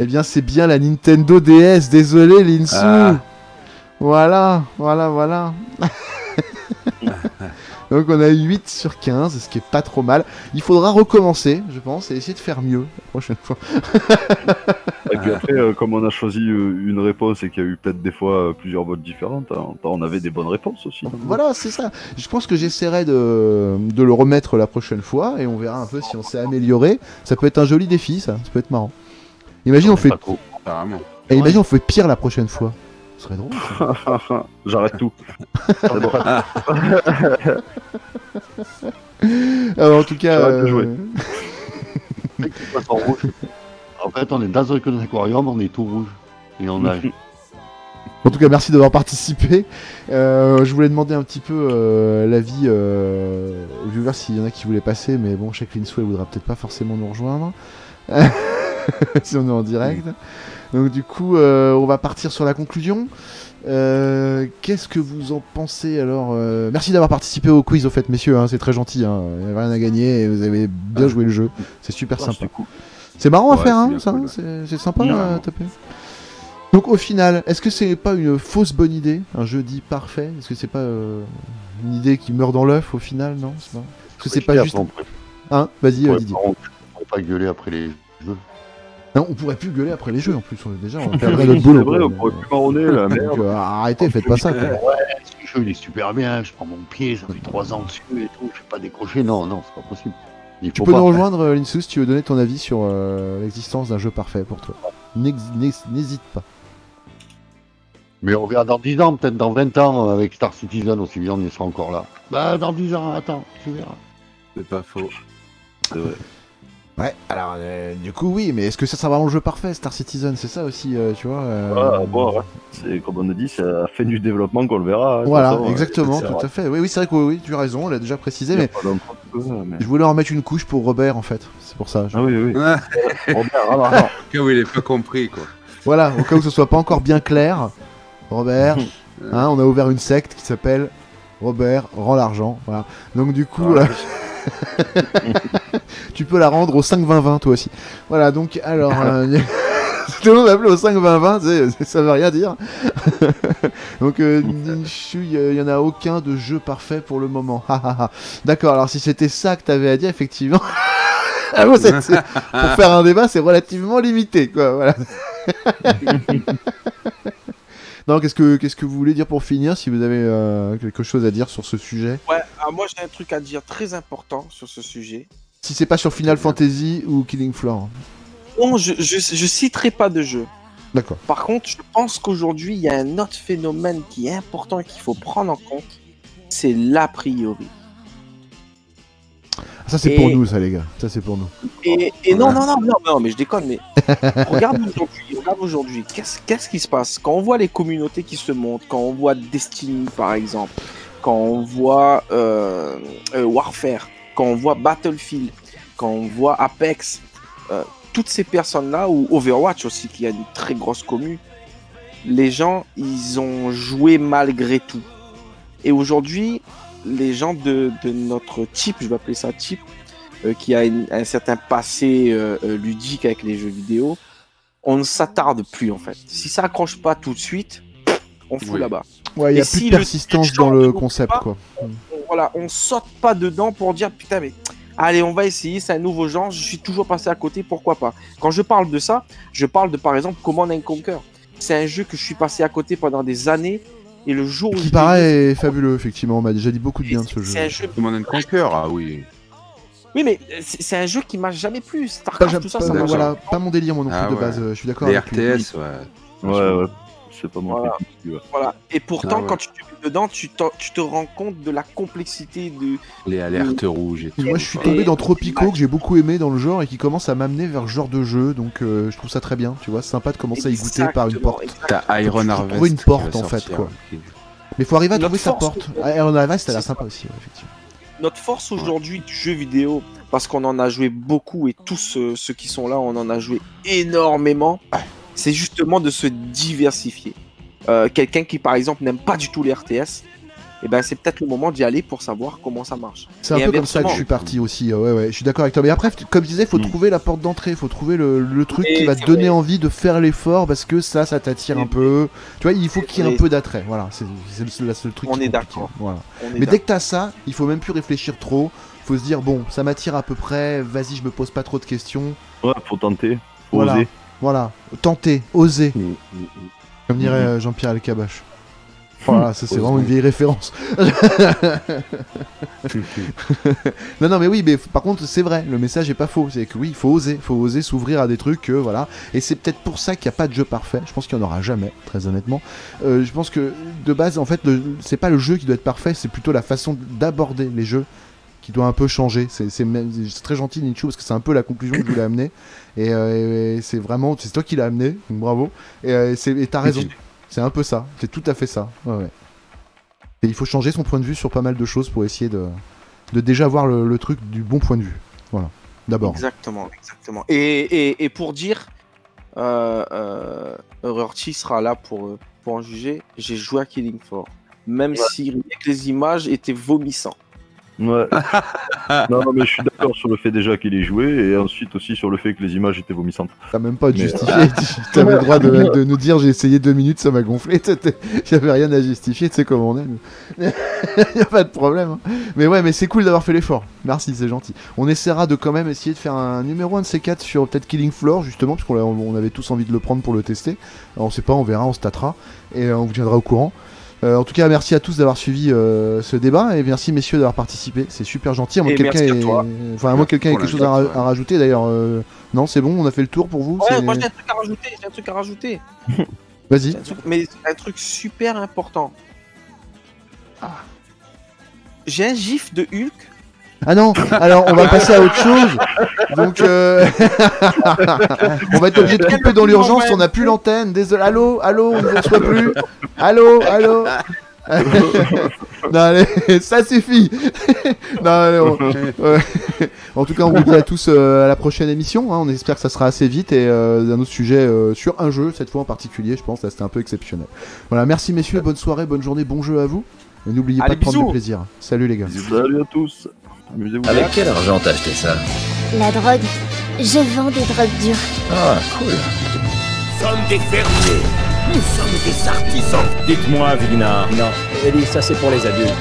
Eh bien, c'est bien la Nintendo DS. Désolé, Linsu. Ah. Voilà, voilà, voilà. Donc on a eu 8 sur 15, ce qui est pas trop mal. Il faudra recommencer, je pense, et essayer de faire mieux la prochaine fois. Et puis après, euh, comme on a choisi euh, une réponse et qu'il y a eu peut-être des fois euh, plusieurs votes différentes, hein, on avait des bonnes réponses aussi. Voilà, c'est ça. Je pense que j'essaierai de, de le remettre la prochaine fois et on verra un peu si on s'est amélioré. Ça peut être un joli défi, ça. Ça peut être marrant. Imagine on fait, Pas trop. Apparemment. et imagine on fait pire la prochaine fois. Ce serait drôle. ça. J'arrête tout. Alors, en tout cas, J'arrête de jouer. euh, en rouge. En fait, on est dans un aquarium, on est tout rouge. Et on nage. En tout cas, merci d'avoir participé. Euh, je voulais demander un petit peu euh, l'avis euh, aux viewers s'il y en a qui voulaient passer, mais bon, Linsou, elle voudra peut-être pas forcément nous rejoindre. si on est en direct. Donc, du coup, euh, on va partir sur la conclusion. Euh, Qu'est-ce que vous en pensez alors euh, Merci d'avoir participé au quiz, au fait, messieurs. hein, c'est très gentil. hein, Il n'y avait rien à gagner et vous avez bien joué le jeu. C'est super Ah, sympa. cool. C'est marrant à faire, c'est hein, ça, cool. c'est sympa à taper. Donc au final, est-ce que c'est pas une fausse bonne idée, un jeu dit parfait? Est-ce que c'est pas euh, une idée qui meurt dans l'œuf au final, non? Est-ce que c'est pas juste Hein? Vas-y, Didier. on pourrait pas gueuler après les jeux. Non, on pourrait plus gueuler après les jeux en plus. on- Déjà, on perdrait C'est notre boulot. vrai, quoi. on pourrait plus marronner la merde. euh, arrêtez, faites pas ça. quoi. Ce jeu, il est super bien, je prends mon pied, ça fait trois ans dessus et tout, je vais pas décrocher. Non, non, c'est pas possible. Il Tu peux pas. nous rejoindre, euh, Linsus, si tu veux donner ton avis sur euh, l'existence d'un jeu parfait pour toi. N'hésite pas. Mais on verra dans 10 ans, peut-être dans 20 ans, avec Star Citizen aussi bien, on y sera encore là. Bah, dans 10 ans, attends, tu verras. C'est pas faux. C'est vrai. Ouais, alors euh, du coup oui, mais est-ce que ça sera vraiment le jeu parfait, Star Citizen? C'est ça aussi, euh, tu vois. euh, Voilà, bon, ouais. C'est comme on a dit, c'est à la fin du développement qu'on le verra. hein, Voilà, façon, ouais. exactement, tout à fait. Oui, oui, c'est vrai que oui, oui, tu as raison, on l'a déjà précisé, mais je voulais en mettre une couche pour Robert en fait. C'est pour ça. je- Ah oui, oui. Robert, ah, non, au cas où il est pas compris, quoi. Voilà, au cas où ce soit pas encore bien clair, Robert, hein, on a ouvert une secte qui s'appelle Robert rend l'argent. Voilà. Donc du coup, Ah, euh, tu peux la rendre au 5-20-20 toi aussi. Voilà, donc alors. euh, Tout le monde va appeler au 5-20-20, tu sais, ça veut rien dire. donc, euh, Ninshu, il y, y en a aucun de jeu parfait pour le moment. D'accord, alors si c'était ça que t'avais à dire, effectivement. Ah bon, pour faire un débat, c'est relativement limité, quoi. Voilà. Non, qu'est-ce que qu'est-ce que vous voulez dire pour finir, si vous avez euh, quelque chose à dire sur ce sujet? Ouais, moi j'ai un truc à dire très important sur ce sujet. Si c'est pas sur Final Fantasy ou Killing Floor. Non, je, je, je citerai pas de jeu. D'accord. Par contre, je pense qu'aujourd'hui, il y a un autre phénomène qui est important et qu'il faut prendre en compte. C'est l'a priori. Ça c'est Et- pour nous, ça les gars. Ça c'est pour nous. Et, et non, non, non, non, non, mais je déconne, mais regarde aujourd'hui, regarde aujourd'hui, qu'est-ce qu'est-ce qui se passe? Quand on voit les communautés qui se montent, quand on voit Destiny par exemple, quand on voit euh, euh, Warfare, quand on voit Battlefield, quand on voit Apex, euh, toutes ces personnes-là, ou Overwatch aussi, qui a une très grosse commu, les gens, ils ont joué malgré tout. Et aujourd'hui, les gens de, de notre type, je vais appeler ça type, euh, qui a une- un certain passé euh, euh, ludique avec les jeux vidéo, on ne s'attarde plus en fait. Si ça accroche pas tout de suite, on fout Oui. Ouais, là-bas. il y a plus de persistance dans le concept, pas, quoi. On- voilà, on saute pas dedans pour dire putain mais allez on va essayer, c'est un nouveau genre, je suis toujours passé à côté, pourquoi pas? Quand je parle de ça, je parle de par exemple Command and Conquer. C'est un jeu que je suis passé à côté pendant des années et le jour où Qui paraît fabuleux, effectivement. On m'a déjà dit beaucoup de bien de ce jeu. c'est un jeu. Command and Conquer, ah oui. Oui mais c'est un jeu qui m'a jamais plu. Pas, Starcraft, tout ça, pas- ça m'a voilà, pas mon délire moi non plus Ah de ouais. base. Je suis d'accord. Les. RTS, ouais. Ouais, ouais. C'est pas mon Voilà. truc non plus, ouais. Voilà. Et pourtant, Ah ouais. quand tu te mets dedans, tu, te rends compte de la complexité de. Les alertes rouges et tout. Moi, je suis Et- tombé dans Tropico que j'ai beaucoup aimé dans le genre et qui commence à m'amener vers ce genre de jeu. Donc, euh, je trouve ça très bien. Tu vois, c'est sympa de commencer à y goûter par une porte. T'as Iron Harvest. trouver une porte, en fait, quoi. Mais faut arriver à Notre trouver sa force, porte. Ah, Iron Harvest, l'air c'est sympa aussi, ouais, effectivement. Notre force aujourd'hui du jeu vidéo, parce qu'on en a joué beaucoup et tous euh, ceux qui sont là, on en a joué énormément, c'est justement de se diversifier. Euh, Quelqu'un qui, par exemple, n'aime pas du tout les RTS, eh ben, c'est peut-être le moment d'y aller pour savoir comment ça marche. C'est un Et peu comme ça que je suis parti aussi. euh, Ouais, ouais, je suis d'accord avec toi. Mais après, comme je disais, il faut Mm. trouver la porte d'entrée. Il faut trouver le, le truc Et qui va te donner vrai. envie de faire l'effort parce que ça, ça t'attire un peu. Tu vois, il faut qu'il y ait un peu d'attrait. Voilà, c'est le, seul- le seul truc. On qui est d'accord. Voilà. On Mais dès que t'as ça, il faut même plus réfléchir trop. Faut se dire bon, ça m'attire à peu près. Vas-y, je me pose pas trop de questions. Ouais, faut tenter, faut Voilà. oser. Voilà, tenter, oser, Mm, mm, mm. comme dirait euh, Jean-Pierre Elkabach. Voilà, ça c'est vraiment une vieille référence. non, non, mais oui, mais par contre, c'est vrai, le message est pas faux. C'est que oui, il faut oser, faut oser s'ouvrir à des trucs, euh, voilà. Et c'est peut-être pour ça qu'il n'y a pas de jeu parfait. Je pense qu'il n'y en aura jamais, très honnêtement. Euh, je pense que de base, en fait, le- c'est pas le jeu qui doit être parfait, c'est plutôt la façon d'aborder les jeux qui doit un peu changer. C'est très gentil, Ninchu, parce que c'est un peu la conclusion que je voulais amener. Et, euh, et c'est vraiment, c'est toi qui l'as amené, donc bravo. Et euh, c'est- et t'as raison. C'est un peu ça. C'est tout à fait ça. Ouais, ouais. Et il faut changer son point de vue sur pas mal de choses pour essayer de, de déjà voir le, le truc du bon point de vue. Voilà. D'abord. Exactement, exactement. Et, et, et pour dire, euh, euh, Rorty sera là pour, euh, pour en juger. J'ai joué à Killing Floor, même si les images étaient vomissants. Ouais. non, non, mais je suis d'accord sur le fait déjà qu'il ait joué et ensuite aussi sur le fait que les images étaient vomissantes. T'as même pas Mais- justifier. T'avais le droit de, de nous dire j'ai essayé deux minutes, ça m'a gonflé. J'avais rien à justifier, tu sais comment on est. y a pas de problème. hein. Mais ouais, mais c'est cool d'avoir fait l'effort. Merci, c'est gentil. On essaiera de quand même essayer de faire un numéro 1 de ces 4 sur peut-être Killing Floor, justement, parce qu'on l'a- on avait tous envie de le prendre pour le tester. Alors, on sait pas, on verra, on se tâtera et euh, on vous tiendra au courant. Euh, en tout cas, merci à tous d'avoir suivi euh, ce débat et merci messieurs d'avoir participé. C'est super gentil. À moins Et que quelqu'un ait... Enfin, quelqu'un quelque chose à, ra- l'invitation, à rajouter. D'ailleurs, euh, non, c'est bon, on a fait le tour pour vous. Ouais, c'est- moi j'ai un truc à rajouter, j'ai un truc à rajouter. Vas-y. Truc- mais un truc super important. Ah. J'ai un gif de Hulk Ah non, alors on va passer à autre chose. Donc, euh, on va être obligé de couper dans l'urgence. On n'a plus l'antenne. Désolé. Allô, allô, on ne reçoit plus. Allô, allô. non, allez, ça suffit. non, allez, on-. En tout cas, on vous dit à tous euh, à la prochaine émission. hein. On espère que ça sera assez vite et euh, d'un autre sujet euh, sur un jeu, cette fois en particulier. Je pense là, c'était un peu exceptionnel. Voilà, merci messieurs, bonne soirée, bonne journée, bon jeu à vous. Et n'oubliez pas de prendre du plaisir. Salut les gars. Salut à tous. Avec quel argent t'as acheté ça La drogue. Je vends des drogues dures. Ah, cool. Nous sommes des fermiers. Nous sommes des artisans. Dites-moi, Vigna, Non, Ellie, ça c'est pour les adultes.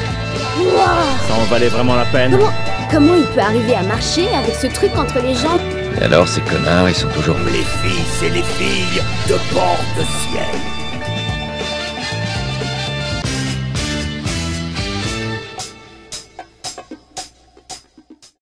Ça en valait vraiment la peine Comment, comment il peut arriver à marcher avec ce truc entre les jambes Et alors, ces connards, ils sont toujours... Les fils et les filles de bord de ciel.